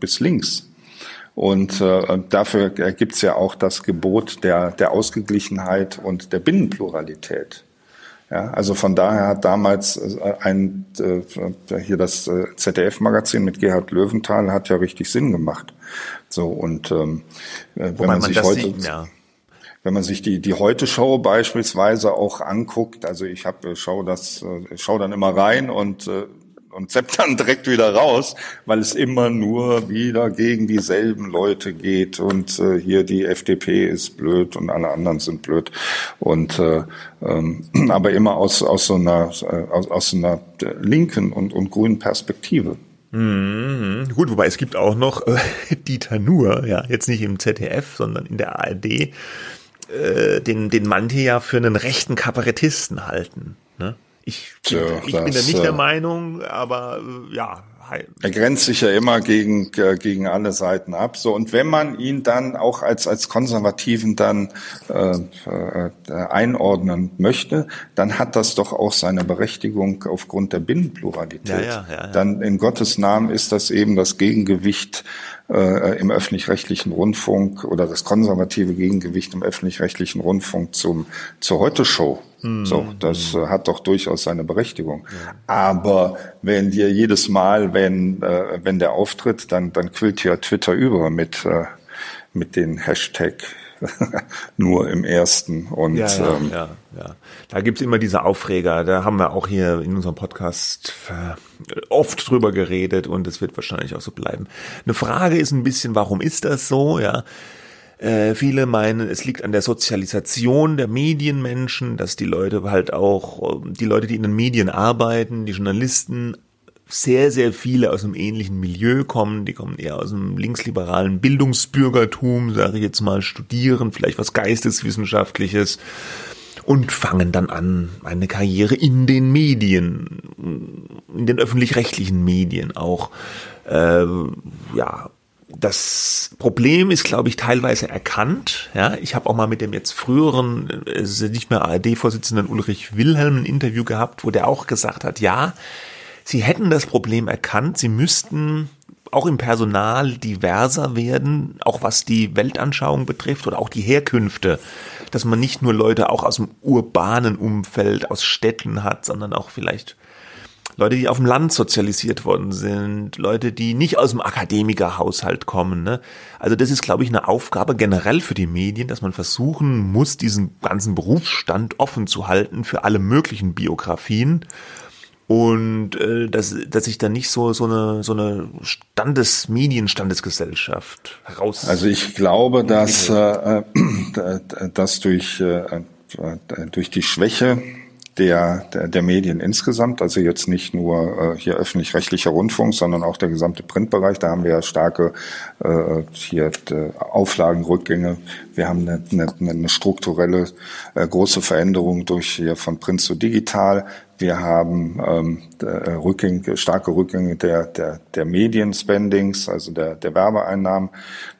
bis links. Und äh, dafür gibt's ja auch das Gebot der der Ausgeglichenheit und der Binnenpluralität. Ja, also von daher hat damals äh, ein äh, hier das äh, ZDF-Magazin mit Gerhard Löwenthal hat ja richtig Sinn gemacht. So und ähm, wenn man, man sich heute sieht, ja. wenn man sich die die heute Show beispielsweise auch anguckt, also ich habe schau das schau dann immer rein und äh, und zapp dann direkt wieder raus, weil es immer nur wieder gegen dieselben Leute geht und äh, hier die FDP ist blöd und alle anderen sind blöd und äh, ähm, aber immer aus aus so einer äh, aus, aus einer linken und und grünen Perspektive. Mhm. Gut, wobei es gibt auch noch äh, Dieter Nuhr, ja, jetzt nicht im ZDF, sondern in der ARD, äh, den, den manche ja für einen rechten Kabarettisten halten. Ich, Tja, ich das, bin da nicht der äh, Meinung, aber äh, ja. Er grenzt sich ja immer gegen, äh, gegen alle Seiten ab. So, und wenn man ihn dann auch als, als Konservativen dann äh, äh, einordnen möchte, dann hat das doch auch seine Berechtigung aufgrund der Binnenpluralität. Ja, ja, ja, ja. Dann in Gottes Namen ist das eben das Gegengewicht äh, im öffentlich-rechtlichen Rundfunk oder das konservative Gegengewicht im öffentlich-rechtlichen Rundfunk zum, zur Heute-Show. Mhm. So, das äh, hat doch durchaus seine Berechtigung. Ja. Aber wenn dir jedes Mal, wenn, äh, wenn der auftritt, dann, dann quillt ja Twitter über mit, äh, mit den Hashtag nur im ersten. Und, ja, ja, ähm, ja, ja. Da gibt's immer diese Aufreger. Da haben wir auch hier in unserem Podcast äh, oft drüber geredet und es wird wahrscheinlich auch so bleiben. Eine Frage ist ein bisschen, warum ist das so? Ja, Äh, viele meinen, es liegt an der Sozialisation der Medienmenschen, dass die Leute halt auch, die Leute, die in den Medien arbeiten, die Journalisten, sehr, sehr viele aus einem ähnlichen Milieu kommen. Die kommen eher aus einem linksliberalen Bildungsbürgertum, sage ich jetzt mal, studieren, vielleicht was Geisteswissenschaftliches und fangen dann an, eine Karriere in den Medien, in den öffentlich-rechtlichen Medien auch, äh, ja, das Problem ist, glaube ich, teilweise erkannt. Ja, ich habe auch mal mit dem jetzt früheren, äh, nicht mehr ARD-Vorsitzenden Ulrich Wilhelm ein Interview gehabt, wo der auch gesagt hat, ja, sie hätten das Problem erkannt, sie müssten auch im Personal diverser werden, auch was die Weltanschauung betrifft oder auch die Herkünfte, dass man nicht nur Leute auch aus dem urbanen Umfeld, aus Städten hat, sondern auch vielleicht Leute, die auf dem Land sozialisiert worden sind, Leute, die nicht aus dem Akademikerhaushalt kommen. Ne? Also das ist, glaube ich, eine Aufgabe generell für die Medien, dass man versuchen muss, diesen ganzen Berufsstand offen zu halten für alle möglichen Biografien und äh, dass, dass sich da nicht so so eine so eine Standes Medienstandesgesellschaft heraus. Also ich glaube, dass äh, dass durch äh, durch die Schwäche der, der, der Medien insgesamt, also jetzt nicht nur äh, hier öffentlich-rechtlicher Rundfunk, sondern auch der gesamte Printbereich. Da haben wir ja starke äh, hier äh, Auflagenrückgänge. Wir haben eine, eine, eine strukturelle äh, große Veränderung durch hier von Print zu digital. Wir haben ähm, äh, Rückgänge, starke Rückgänge der, der, der Medienspendings, also der, der Werbeeinnahmen,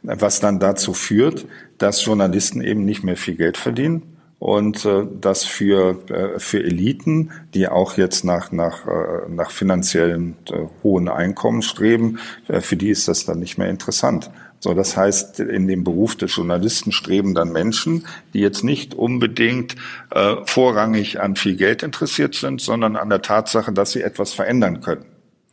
was dann dazu führt, dass Journalisten eben nicht mehr viel Geld verdienen und äh, das für äh, für Eliten, die auch jetzt nach nach äh, nach finanziellen äh, hohen Einkommen streben, äh, für die ist das dann nicht mehr interessant. So, das heißt, in dem Beruf des Journalisten streben dann Menschen, die jetzt nicht unbedingt äh, vorrangig an viel Geld interessiert sind, sondern an der Tatsache, dass sie etwas verändern können.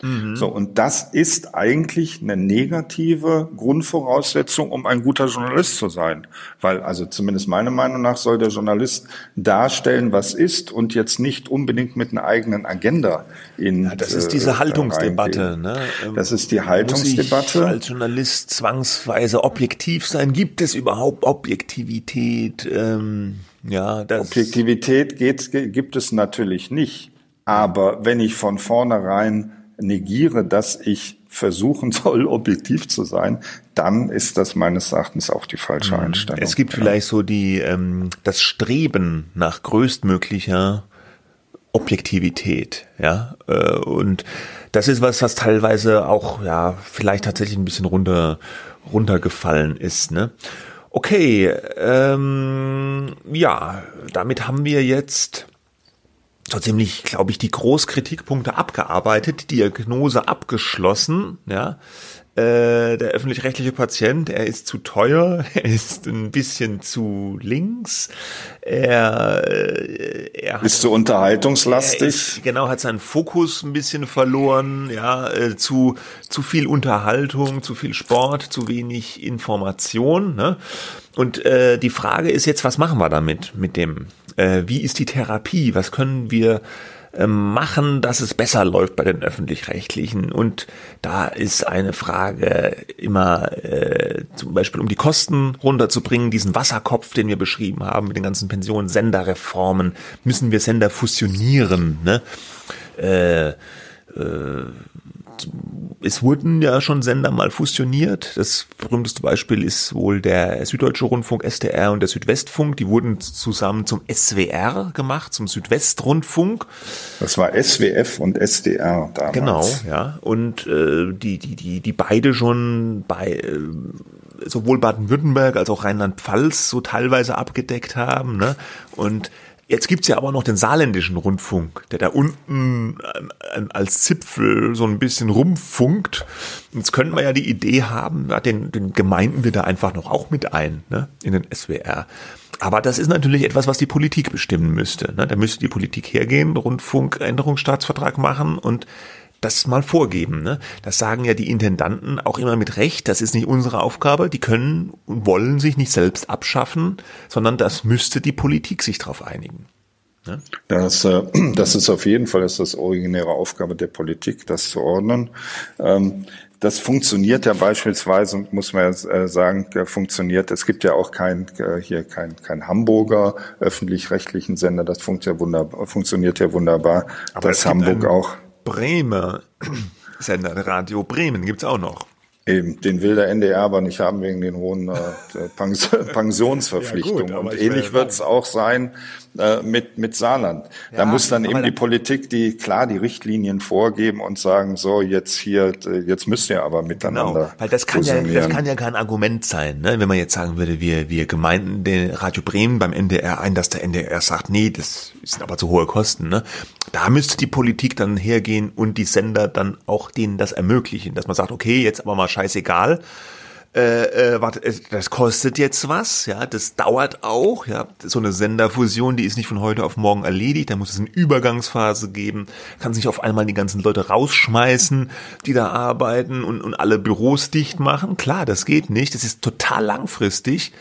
Mhm. So, und das ist eigentlich eine negative Grundvoraussetzung, um ein guter Journalist zu sein. Weil, also zumindest meiner Meinung nach, soll der Journalist darstellen, was ist und jetzt nicht unbedingt mit einer eigenen Agenda in. Ja, das ist diese äh, Haltungsdebatte, ne? Das ist die Haltungsdebatte. Muss ich als Journalist zwangsweise objektiv sein? Gibt es überhaupt Objektivität? Ähm, ja, das Objektivität geht, gibt es natürlich nicht. Aber wenn ich von vornherein negiere, dass ich versuchen soll, objektiv zu sein, dann ist das meines Erachtens auch die falsche mhm. Einstellung. Es gibt vielleicht so die ähm, das Streben nach größtmöglicher Objektivität, ja, äh, und das ist was, was teilweise auch ja vielleicht tatsächlich ein bisschen runter runtergefallen ist, ne? Okay, ähm, ja, damit haben wir jetzt so ziemlich, glaube ich, die Großkritikpunkte abgearbeitet, die Diagnose abgeschlossen, ja. Äh, der öffentlich-rechtliche Patient, er ist zu teuer, er ist ein bisschen zu links, er, äh, er ist zu unterhaltungslastig. Ist, genau, hat seinen Fokus ein bisschen verloren, ja, äh, zu, zu viel Unterhaltung, zu viel Sport, zu wenig Information, ne? Und äh, die Frage ist jetzt, was machen wir damit, mit dem äh, wie ist die Therapie? Was können wir machen, dass es besser läuft bei den öffentlich-rechtlichen. Und da ist eine Frage immer äh, zum Beispiel, um die Kosten runterzubringen, diesen Wasserkopf, den wir beschrieben haben mit den ganzen Pensionen, Senderreformen, müssen wir Sender fusionieren. Ne? Äh, äh, es wurden ja schon Sender mal fusioniert. Das berühmteste Beispiel ist wohl der Süddeutsche Rundfunk SDR und der Südwestfunk. Die wurden zusammen zum SWR gemacht, zum Südwestrundfunk. Das war SWF und SDR damals. Genau, ja. Und äh, die, die, die, die beide schon bei äh, sowohl Baden-Württemberg als auch Rheinland-Pfalz so teilweise abgedeckt haben. Ne? Und Jetzt gibt's ja aber noch den saarländischen Rundfunk, der da unten als Zipfel so ein bisschen rumfunkt. Jetzt könnten wir ja die Idee haben, den, den gemeinden wir da einfach noch auch mit ein, ne, in den SWR. Aber das ist natürlich etwas, was die Politik bestimmen müsste. Ne? Da müsste die Politik hergehen, Rundfunkänderungsstaatsvertrag machen und das mal vorgeben. Ne? Das sagen ja die Intendanten auch immer mit Recht. Das ist nicht unsere Aufgabe. Die können und wollen sich nicht selbst abschaffen, sondern das müsste die Politik sich darauf einigen. Ne? Das, äh, das ist auf jeden Fall ist das originäre Aufgabe der Politik, das zu ordnen. Ähm, das funktioniert ja beispielsweise, muss man ja äh, sagen, funktioniert. Es gibt ja auch kein, äh, hier kein, kein Hamburger öffentlich-rechtlichen Sender. Das funktioniert ja wunderbar. Funktioniert ja wunderbar. Aber das Hamburg auch. Bremer Sender, Radio Bremen gibt's auch noch. Eben, den will der NDR aber nicht haben wegen den hohen äh, Pens Pensionsverpflichtungen. Ja, gut, und ähnlich wird es auch sein äh, mit, mit Saarland. Ja, da muss dann eben die Politik, die klar die Richtlinien vorgeben und sagen, so jetzt hier, jetzt müsst ihr aber miteinander. Genau, weil das kann ja, das kann ja kein Argument sein, ne? wenn man jetzt sagen würde, wir, wir gemeinden den Radio Bremen beim NDR ein, dass der NDR sagt, nee, das sind aber zu hohe Kosten. Ne? Da müsste die Politik dann hergehen und die Sender dann auch denen das ermöglichen, dass man sagt, okay, jetzt aber mal scheißegal, äh, äh, das kostet jetzt was, ja, das dauert auch, ja, so eine Senderfusion, die ist nicht von heute auf morgen erledigt, da muss es eine Übergangsphase geben, kann sich auf einmal die ganzen Leute rausschmeißen, die da arbeiten und, und alle Büros dicht machen, klar, das geht nicht, das ist total langfristig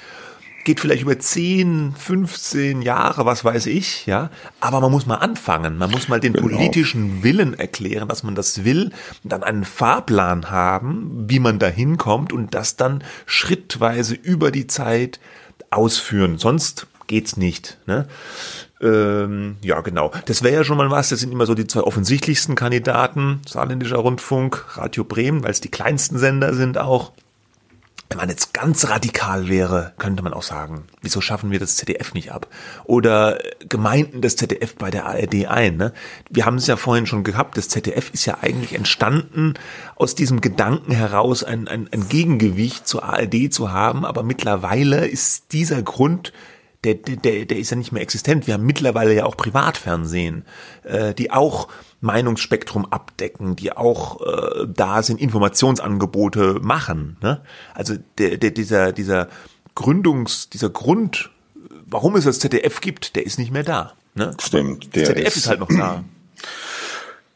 geht vielleicht über 10, 15 Jahre, was weiß ich, ja. Aber man muss mal anfangen. Man muss mal den genau. politischen Willen erklären, dass man das will, dann einen Fahrplan haben, wie man da hinkommt und das dann schrittweise über die Zeit ausführen. Sonst geht's nicht. Ne? Ähm, ja, genau. Das wäre ja schon mal was. Das sind immer so die zwei offensichtlichsten Kandidaten. Saarländischer Rundfunk, Radio Bremen, weil es die kleinsten Sender sind auch. Wenn man jetzt ganz radikal wäre, könnte man auch sagen, wieso schaffen wir das ZDF nicht ab? Oder Gemeinden das ZDF bei der ARD ein. Ne? Wir haben es ja vorhin schon gehabt, das ZDF ist ja eigentlich entstanden aus diesem Gedanken heraus, ein, ein, ein Gegengewicht zur ARD zu haben, aber mittlerweile ist dieser Grund der, der, der ist ja nicht mehr existent. Wir haben mittlerweile ja auch Privatfernsehen, äh, die auch Meinungsspektrum abdecken, die auch äh, da sind, Informationsangebote machen. Ne? Also der, der, dieser, dieser Gründungs, dieser Grund, warum es das ZDF gibt, der ist nicht mehr da. Ne? Stimmt. Der das ZDF ist, ist halt noch da.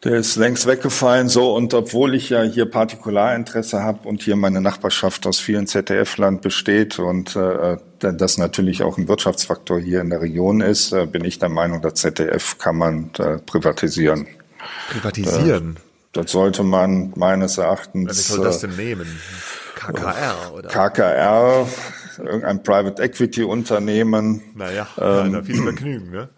Der ist längst weggefallen, so und obwohl ich ja hier Partikularinteresse habe und hier meine Nachbarschaft aus vielen ZDF-Land besteht und äh, das natürlich auch ein Wirtschaftsfaktor hier in der Region ist, äh, bin ich der Meinung, das ZDF kann man äh, privatisieren. Privatisieren. Das sollte man meines Erachtens. Wie soll das denn nehmen? KKR oder? KKR, irgendein Private Equity Unternehmen. Naja, ähm, ja, viel Vergnügen, ne?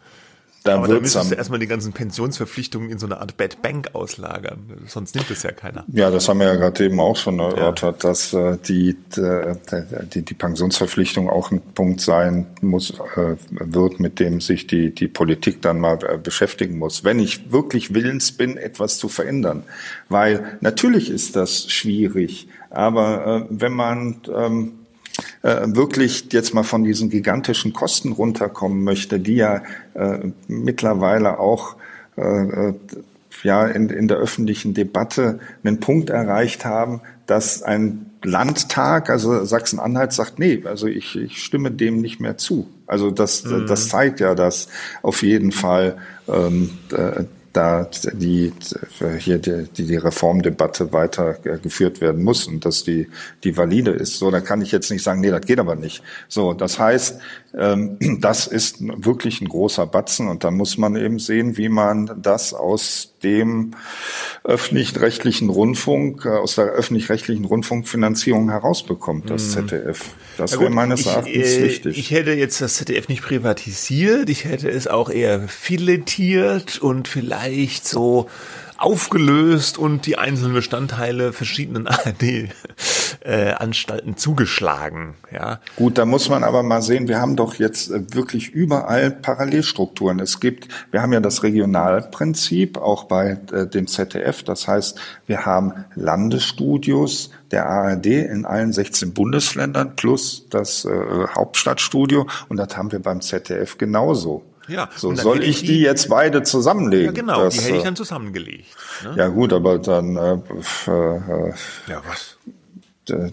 Da Aber da müsstest du erstmal die ganzen Pensionsverpflichtungen in so eine Art Bad Bank auslagern. Sonst nimmt es ja keiner. Ja, das haben wir ja gerade eben auch schon erörtert, ja. dass äh, die, die, die Pensionsverpflichtung auch ein Punkt sein muss, äh, wird, mit dem sich die, die Politik dann mal äh, beschäftigen muss. Wenn ich wirklich willens bin, etwas zu verändern. Weil natürlich ist das schwierig, aber äh, wenn man ähm, äh, wirklich jetzt mal von diesen gigantischen Kosten runterkommen möchte, die ja äh, mittlerweile auch äh, äh, ja in, in der öffentlichen Debatte einen Punkt erreicht haben, dass ein Landtag, also Sachsen-Anhalt sagt, nee, also ich, ich stimme dem nicht mehr zu. Also das, mhm. das zeigt ja, dass auf jeden Fall ähm, da die hier die, die Reformdebatte weiter geführt werden muss und dass die die valide ist. So, da kann ich jetzt nicht sagen, nee, das geht aber nicht. So, das heißt, ähm, das ist wirklich ein großer Batzen und da muss man eben sehen, wie man das aus dem öffentlich-rechtlichen Rundfunk, äh, aus der öffentlich-rechtlichen Rundfunkfinanzierung herausbekommt, das mhm. ZDF. Das wäre meines Erachtens äh, wichtig. Ich hätte jetzt das ZDF nicht privatisiert, ich hätte es auch eher filetiert und vielleicht so aufgelöst und die einzelnen Bestandteile verschiedenen ARD-Anstalten äh, zugeschlagen. Ja. Gut, da muss man aber mal sehen, wir haben doch jetzt äh, wirklich überall Parallelstrukturen. Es gibt, wir haben ja das Regionalprinzip auch bei äh, dem ZDF. Das heißt, wir haben Landesstudios der ARD in allen 16 Bundesländern plus das äh, Hauptstadtstudio und das haben wir beim ZDF genauso. Ja, so soll ich die, die, jetzt beide zusammenlegen? Ja, genau, das, die hätte ich dann zusammengelegt. Ne? Ja gut, aber dann äh, äh, ja was?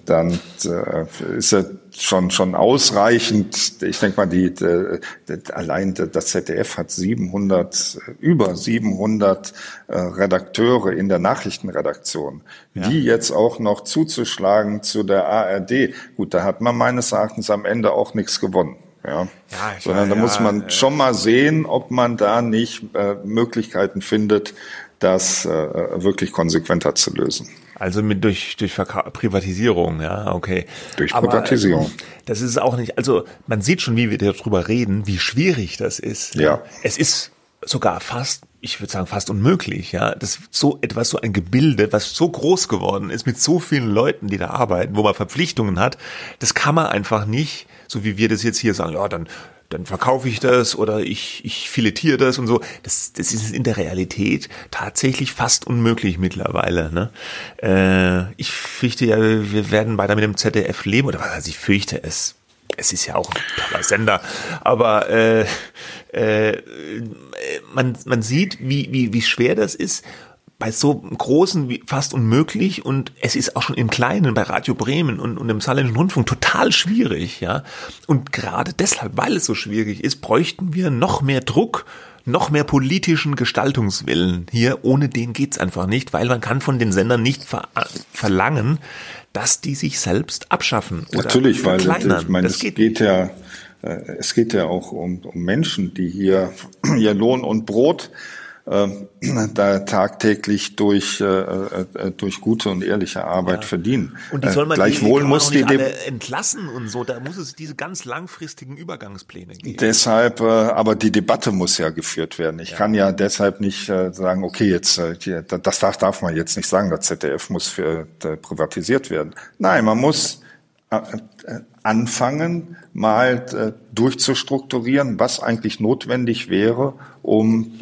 Dann äh, ist ja schon schon ausreichend. Ich denke mal, die, die, die allein das ZDF hat 700 über 700 äh, Redakteure in der Nachrichtenredaktion, ja. die jetzt auch noch zuzuschlagen zu der ARD. Gut, da hat man meines Erachtens am Ende auch nichts gewonnen. Ja. ja Sondern da ja, muss man äh, schon mal sehen, ob man da nicht äh, Möglichkeiten findet, das äh, wirklich konsequenter zu lösen. Also mit durch durch Verka Privatisierung, ja, okay. Durch Privatisierung. Aber, das ist auch nicht. Also man sieht schon, wie wir darüber reden, wie schwierig das ist. Ja. Es ist sogar fast, ich würde sagen fast unmöglich, ja, das so etwas, so ein Gebilde, was so groß geworden ist mit so vielen Leuten, die da arbeiten, wo man Verpflichtungen hat, das kann man einfach nicht, so wie wir das jetzt hier sagen, ja, dann dann verkaufe ich das oder ich, ich filetiere das und so. Das, das ist in der Realität tatsächlich fast unmöglich mittlerweile. Ne? Äh, ich fürchte ja, wir werden weiter mit dem ZDF leben, oder was heißt, ich fürchte es. Es ist ja auch ein toller Sender, aber äh, äh, man, man sieht, wie, wie, wie schwer das ist bei so großen wie fast unmöglich und es ist auch schon im Kleinen bei Radio Bremen und, und im Saarländischen Rundfunk total schwierig, ja. Und gerade deshalb, weil es so schwierig ist, bräuchten wir noch mehr Druck, noch mehr politischen Gestaltungswillen hier. Ohne den geht's einfach nicht, weil man kann von den Sendern nicht ver verlangen, dass die sich selbst abschaffen. Natürlich, weil ich meine, es geht, geht ja äh, es geht ja auch um, um Menschen, die hier ihr Lohn und Brot da tagtäglich durch, äh, äh, durch gute und ehrliche Arbeit ja. verdienen. Und die soll man Gleichwohl die, muss die entlassen und so, da muss es diese ganz langfristigen Übergangspläne geben. Deshalb, aber die Debatte muss ja geführt werden. Ich ja. kann ja deshalb nicht sagen, okay, jetzt das darf, darf man jetzt nicht sagen, das ZDF muss für, privatisiert werden. Nein, man muss anfangen, mal durchzustrukturieren, was eigentlich notwendig wäre, um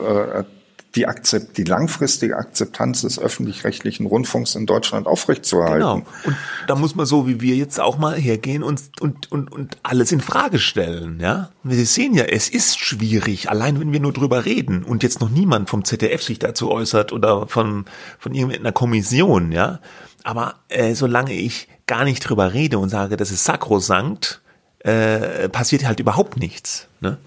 die, Akzept, die langfristige Akzeptanz des öffentlich-rechtlichen Rundfunks in Deutschland aufrechtzuerhalten. Genau. Und da muss man so wie wir jetzt auch mal hergehen und, und, und, und alles in Frage stellen, ja. Wir sehen ja, es ist schwierig, allein wenn wir nur drüber reden und jetzt noch niemand vom ZDF sich dazu äußert oder von, von irgendeiner Kommission, ja. Aber äh, solange ich gar nicht drüber rede und sage, das ist sakrosankt, äh, passiert halt überhaupt nichts. Ne?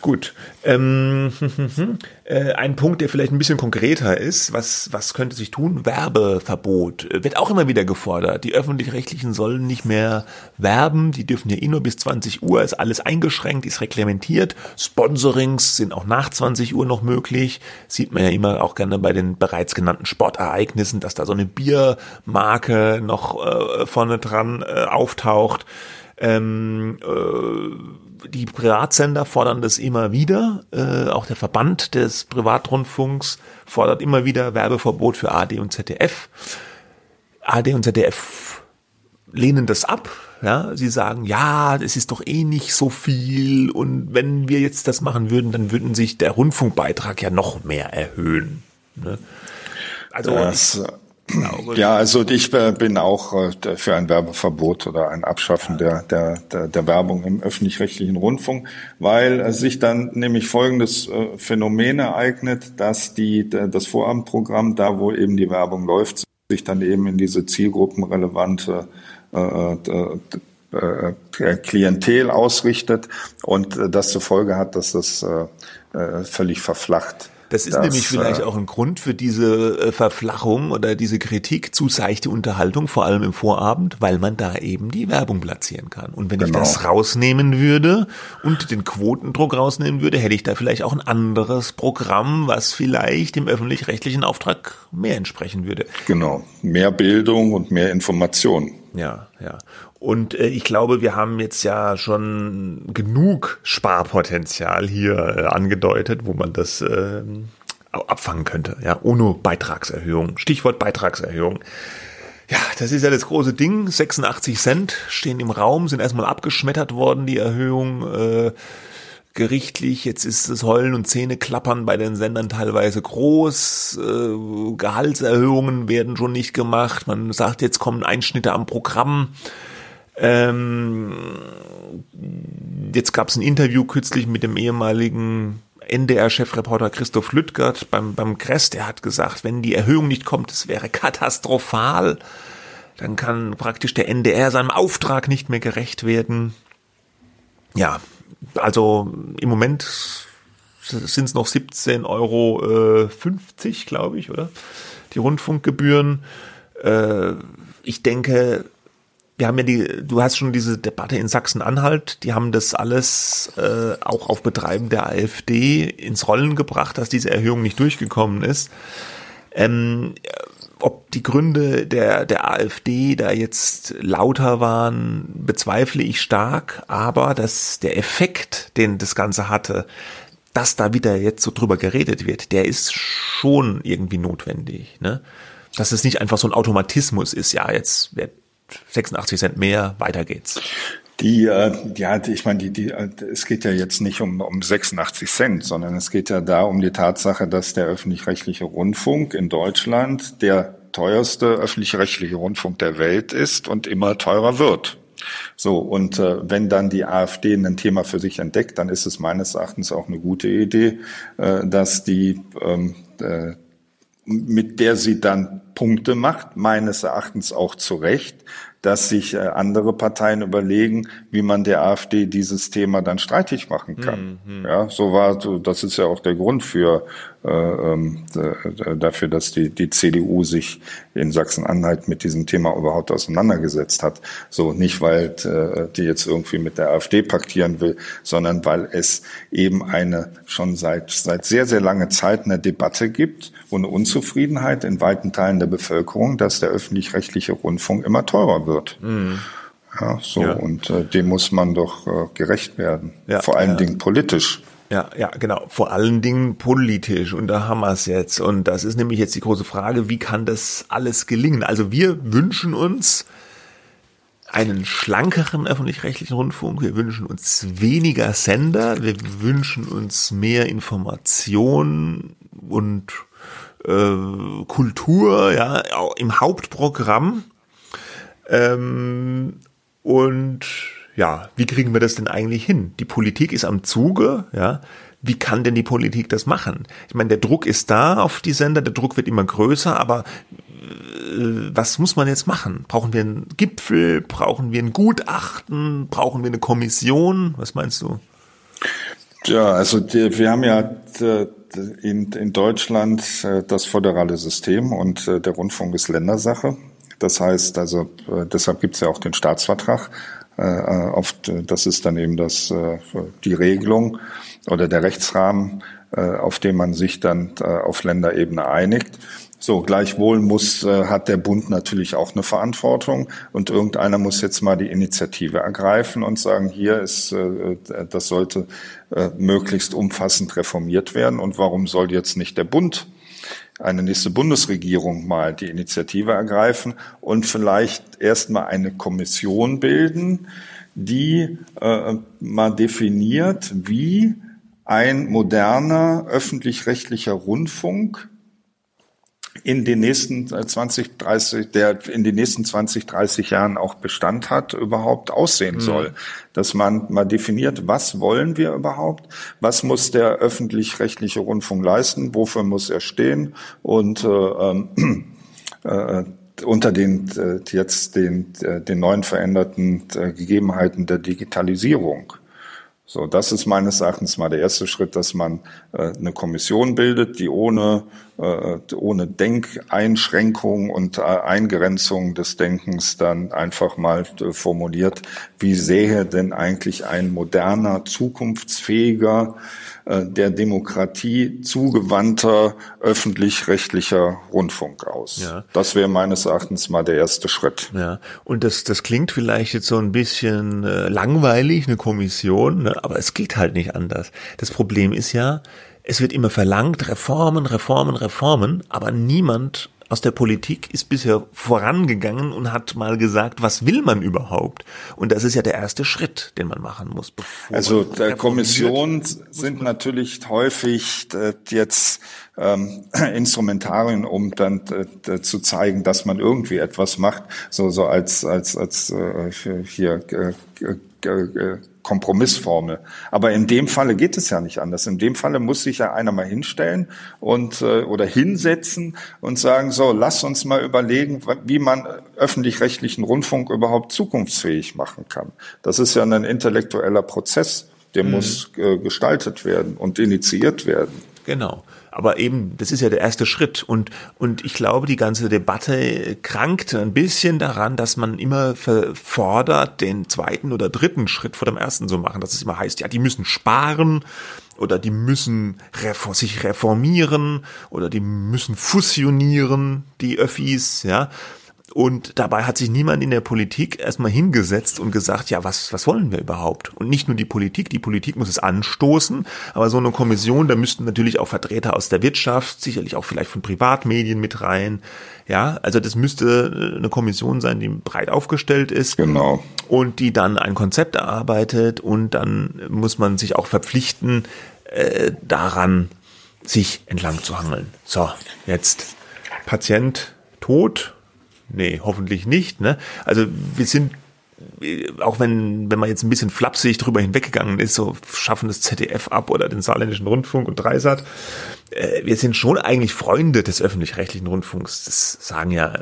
Gut. Ähm, äh, ein Punkt, der vielleicht ein bisschen konkreter ist, was, was könnte sich tun? Werbeverbot wird auch immer wieder gefordert. Die öffentlich-rechtlichen sollen nicht mehr werben, die dürfen ja eh nur bis 20 Uhr, ist alles eingeschränkt, ist reglementiert. Sponsorings sind auch nach 20 Uhr noch möglich. Sieht man ja immer auch gerne bei den bereits genannten Sportereignissen, dass da so eine Biermarke noch äh, vorne dran äh, auftaucht. Ähm, äh, die Privatsender fordern das immer wieder. Äh, auch der Verband des Privatrundfunks fordert immer wieder Werbeverbot für AD und ZDF. AD und ZDF lehnen das ab. Ja, sie sagen, ja, es ist doch eh nicht so viel und wenn wir jetzt das machen würden, dann würden sich der Rundfunkbeitrag ja noch mehr erhöhen. Ne? Also das, ja, also ich bin auch äh, für ein Werbeverbot oder ein Abschaffen der, der, der, der Werbung im öffentlich-rechtlichen Rundfunk, weil sich dann nämlich folgendes äh, Phänomen ereignet, dass die, das Vorabendprogramm, da wo eben die Werbung läuft, sich dann eben in diese zielgruppenrelevante äh, äh, Klientel ausrichtet und das zur Folge hat, dass das äh, völlig verflacht. Das ist das, nämlich vielleicht äh, auch ein Grund für diese äh, Verflachung oder diese Kritik zu seichte Unterhaltung, vor allem im Vorabend, weil man da eben die Werbung platzieren kann. Und wenn genau. ich das rausnehmen würde und den Quotendruck rausnehmen würde, hätte ich da vielleicht auch ein anderes Programm, was vielleicht dem öffentlich-rechtlichen Auftrag mehr entsprechen würde. Genau, mehr Bildung und mehr Information. Ja, ja. Und äh, ich glaube, wir haben jetzt ja schon genug Sparpotenzial hier äh, angedeutet, wo man das äh, abfangen könnte. Ja, ohne Beitragserhöhung. Stichwort Beitragserhöhung. Ja, das ist ja das große Ding. 86 Cent stehen im Raum, sind erstmal abgeschmettert worden, die Erhöhung. Äh, gerichtlich. Jetzt ist das Heulen und Zähneklappern bei den Sendern teilweise groß. Äh, Gehaltserhöhungen werden schon nicht gemacht. Man sagt, jetzt kommen Einschnitte am Programm. Ähm, jetzt gab es ein Interview kürzlich mit dem ehemaligen NDR-Chefreporter Christoph Lüttgert beim, beim Kress, der hat gesagt, wenn die Erhöhung nicht kommt, es wäre katastrophal. Dann kann praktisch der NDR seinem Auftrag nicht mehr gerecht werden. Ja, also im Moment sind es noch 17,50 Euro, äh, glaube ich, oder? Die Rundfunkgebühren. Äh, ich denke, wir haben ja die, du hast schon diese Debatte in Sachsen-Anhalt, die haben das alles äh, auch auf Betreiben der AfD ins Rollen gebracht, dass diese Erhöhung nicht durchgekommen ist. Ähm, ob die Gründe der, der AfD da jetzt lauter waren, bezweifle ich stark, aber dass der Effekt, den das Ganze hatte, dass da wieder jetzt so drüber geredet wird, der ist schon irgendwie notwendig. Ne? Dass es nicht einfach so ein Automatismus ist, ja, jetzt wird 86 Cent mehr, weiter geht's. Die, äh, ja, ich meine, die, die, äh, es geht ja jetzt nicht um, um 86 Cent, sondern es geht ja da um die Tatsache, dass der öffentlich-rechtliche Rundfunk in Deutschland der teuerste öffentlich-rechtliche Rundfunk der Welt ist und immer teurer wird. So, und äh, wenn dann die AfD ein Thema für sich entdeckt, dann ist es meines Erachtens auch eine gute Idee, äh, dass die ähm, äh, mit der sie dann Punkte macht, meines Erachtens auch zu Recht, dass sich äh, andere Parteien überlegen, wie man der AfD dieses Thema dann streitig machen kann. Mhm. Ja, so war, das ist ja auch der Grund für äh, ähm, dafür, dass die, die CDU sich in Sachsen-Anhalt mit diesem Thema überhaupt auseinandergesetzt hat. So nicht, weil äh, die jetzt irgendwie mit der AfD paktieren will, sondern weil es eben eine schon seit seit sehr sehr langer Zeit eine Debatte gibt und Unzufriedenheit in weiten Teilen der Bevölkerung, dass der öffentlich-rechtliche Rundfunk immer teurer wird. Mhm. Ja, so ja. und äh, dem muss man doch äh, gerecht werden. Ja, Vor allen ja. Dingen politisch. Ja, ja, genau. Vor allen Dingen politisch. Und da haben wir es jetzt. Und das ist nämlich jetzt die große Frage, wie kann das alles gelingen? Also wir wünschen uns einen schlankeren öffentlich-rechtlichen Rundfunk. Wir wünschen uns weniger Sender. Wir wünschen uns mehr Information und äh, Kultur, ja, im Hauptprogramm. Ähm, und ja, wie kriegen wir das denn eigentlich hin? Die Politik ist am Zuge, ja. Wie kann denn die Politik das machen? Ich meine, der Druck ist da auf die Sender, der Druck wird immer größer, aber äh, was muss man jetzt machen? Brauchen wir einen Gipfel? Brauchen wir ein Gutachten? Brauchen wir eine Kommission? Was meinst du? Ja, also wir haben ja äh, in, in Deutschland äh, das föderale System und der Rundfunk ist Ländersache. Das heißt also, deshalb gibt es ja auch den Staatsvertrag. Äh, auf, das ist dann eben das, äh, die Regelung oder der Rechtsrahmen, äh, auf dem man sich dann auf Länderebene einigt. So, gleichwohl muss, hat der Bund natürlich auch eine Verantwortung und irgendeiner muss jetzt mal die Initiative ergreifen und sagen, hier ist, das sollte möglichst umfassend reformiert werden und warum soll jetzt nicht der Bund eine nächste Bundesregierung mal die Initiative ergreifen und vielleicht erstmal eine Kommission bilden, die äh, mal definiert, wie ein moderner öffentlich-rechtlicher Rundfunk in den nächsten 20, äh, 30, der in den nächsten 20, 30 Jahren auch Bestand hat, überhaupt aussehen mhm. soll. Dass man mal definiert, was wollen wir überhaupt? Was muss der öffentlich-rechtliche Rundfunk leisten? Wofür muss er stehen? Und äh, ähm, äh, unter den äh, jetzt den, äh, den neuen veränderten äh, Gegebenheiten der Digitalisierung. So, das ist meines Erachtens mal der erste Schritt, dass man äh, eine Kommission bildet, die ohne, äh, ohne Denkeinschränkung und äh, Eingrenzung des Denkens dann einfach mal äh, formuliert, wie sähe denn eigentlich ein moderner, zukunftsfähiger äh, der Demokratie zugewandter öffentlich-rechtlicher Rundfunk aus. Ja. Das wäre meines Erachtens mal der erste Schritt. Ja, und das, das klingt vielleicht jetzt so ein bisschen äh, langweilig, eine Kommission, ne? aber es geht halt nicht anders. Das Problem ist ja, es wird immer verlangt, Reformen, Reformen, Reformen, aber niemand aus der Politik ist bisher vorangegangen und hat mal gesagt, was will man überhaupt? Und das ist ja der erste Schritt, den man machen muss. also der Kommission sind natürlich häufig äh, jetzt ähm, Instrumentarien, um dann äh, zu zeigen, dass man irgendwie etwas macht, so so als als als äh, hier äh, Kompromissformel. Aber in dem Falle geht es ja nicht anders. In dem Falle muss sich ja einer mal hinstellen und äh, oder hinsetzen und sagen: So, lass uns mal überlegen, wie man öffentlich-rechtlichen Rundfunk überhaupt zukunftsfähig machen kann. Das ist ja ein intellektueller Prozess, der mhm. muss äh, gestaltet werden und initiiert werden. Genau. Aber eben, das ist ja der erste Schritt. Und, und ich glaube, die ganze Debatte krankt ein bisschen daran, dass man immer fordert, den zweiten oder dritten Schritt vor dem ersten zu machen. Dass es immer heißt, ja, die müssen sparen oder die müssen sich reformieren oder die müssen fusionieren, die Öffis, ja. Und dabei hat sich niemand in der Politik erstmal hingesetzt und gesagt, ja, was, was wollen wir überhaupt? Und nicht nur die Politik, die Politik muss es anstoßen, aber so eine Kommission, da müssten natürlich auch Vertreter aus der Wirtschaft, sicherlich auch vielleicht von Privatmedien mit rein. Ja, also das müsste eine Kommission sein, die breit aufgestellt ist. Genau. Und die dann ein Konzept erarbeitet und dann muss man sich auch verpflichten, äh, daran sich entlang zu hangeln. So, jetzt Patient tot, Nee, hoffentlich nicht. Ne? Also wir sind auch wenn, wenn man jetzt ein bisschen flapsig drüber hinweggegangen ist, so schaffen das ZDF ab oder den Saarländischen Rundfunk und Dreisat. Äh, wir sind schon eigentlich Freunde des öffentlich-rechtlichen Rundfunks. Das sagen ja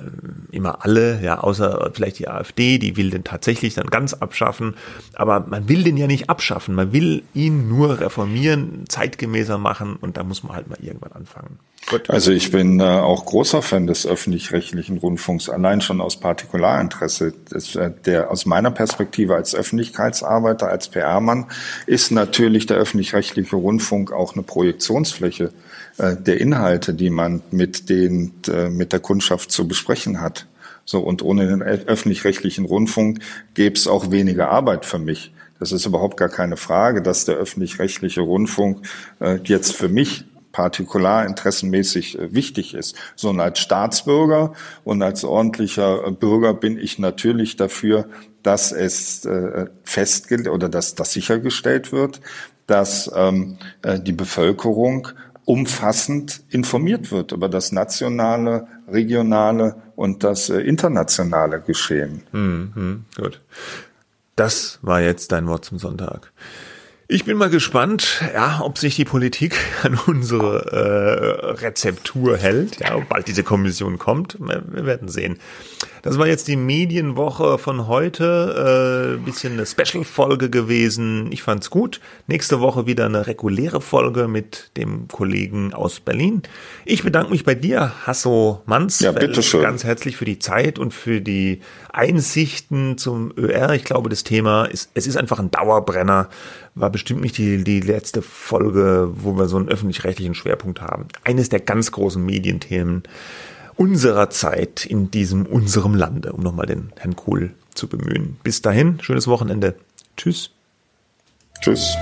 immer alle, ja, außer vielleicht die AfD, die will den tatsächlich dann ganz abschaffen. Aber man will den ja nicht abschaffen. Man will ihn nur reformieren, zeitgemäßer machen und da muss man halt mal irgendwann anfangen. Gut. Also ich bin äh, auch großer Fan des öffentlich-rechtlichen Rundfunks, allein schon aus Partikularinteresse. Das, äh, der aus meiner Perspektive als Öffentlichkeitsarbeiter, als PR-Mann, ist natürlich der öffentlich-rechtliche Rundfunk auch eine Projektionsfläche äh, der Inhalte, die man mit den äh, mit der Kundschaft zu besprechen hat. So und ohne den öffentlich-rechtlichen Rundfunk gäbe es auch weniger Arbeit für mich. Das ist überhaupt gar keine Frage, dass der öffentlich-rechtliche Rundfunk äh, jetzt für mich partikularinteressenmäßig äh, wichtig ist, sondern als Staatsbürger und als ordentlicher Bürger bin ich natürlich dafür, dass es festgelegt oder dass das sichergestellt wird, dass ähm, äh, die Bevölkerung umfassend informiert wird über das nationale, regionale und das äh, internationale Geschehen. Mhm, gut. Das war jetzt dein Wort zum Sonntag. Ich bin mal gespannt, ja, ob sich die Politik an unsere äh, Rezeptur hält, ja, ob bald diese Kommission kommt. Wir, wir werden sehen. Das war jetzt die Medienwoche von heute. Äh, bisschen eine Special-Folge gewesen. Ich fand's gut. Nächste Woche wieder eine reguläre Folge mit dem Kollegen aus Berlin. Ich bedanke mich bei dir, Hasso Manns, ja, bitteschön. ganz herzlich für die Zeit und für die Einsichten zum ÖR. Ich glaube, das Thema ist, es ist einfach ein Dauerbrenner. War bestimmt nicht die, die letzte Folge, wo wir so einen öffentlich-rechtlichen Schwerpunkt haben. Eines der ganz großen Medienthemen unserer Zeit in diesem unserem Lande, um nochmal den Herrn Kohl zu bemühen. Bis dahin, schönes Wochenende. Tschüss. Tschüss.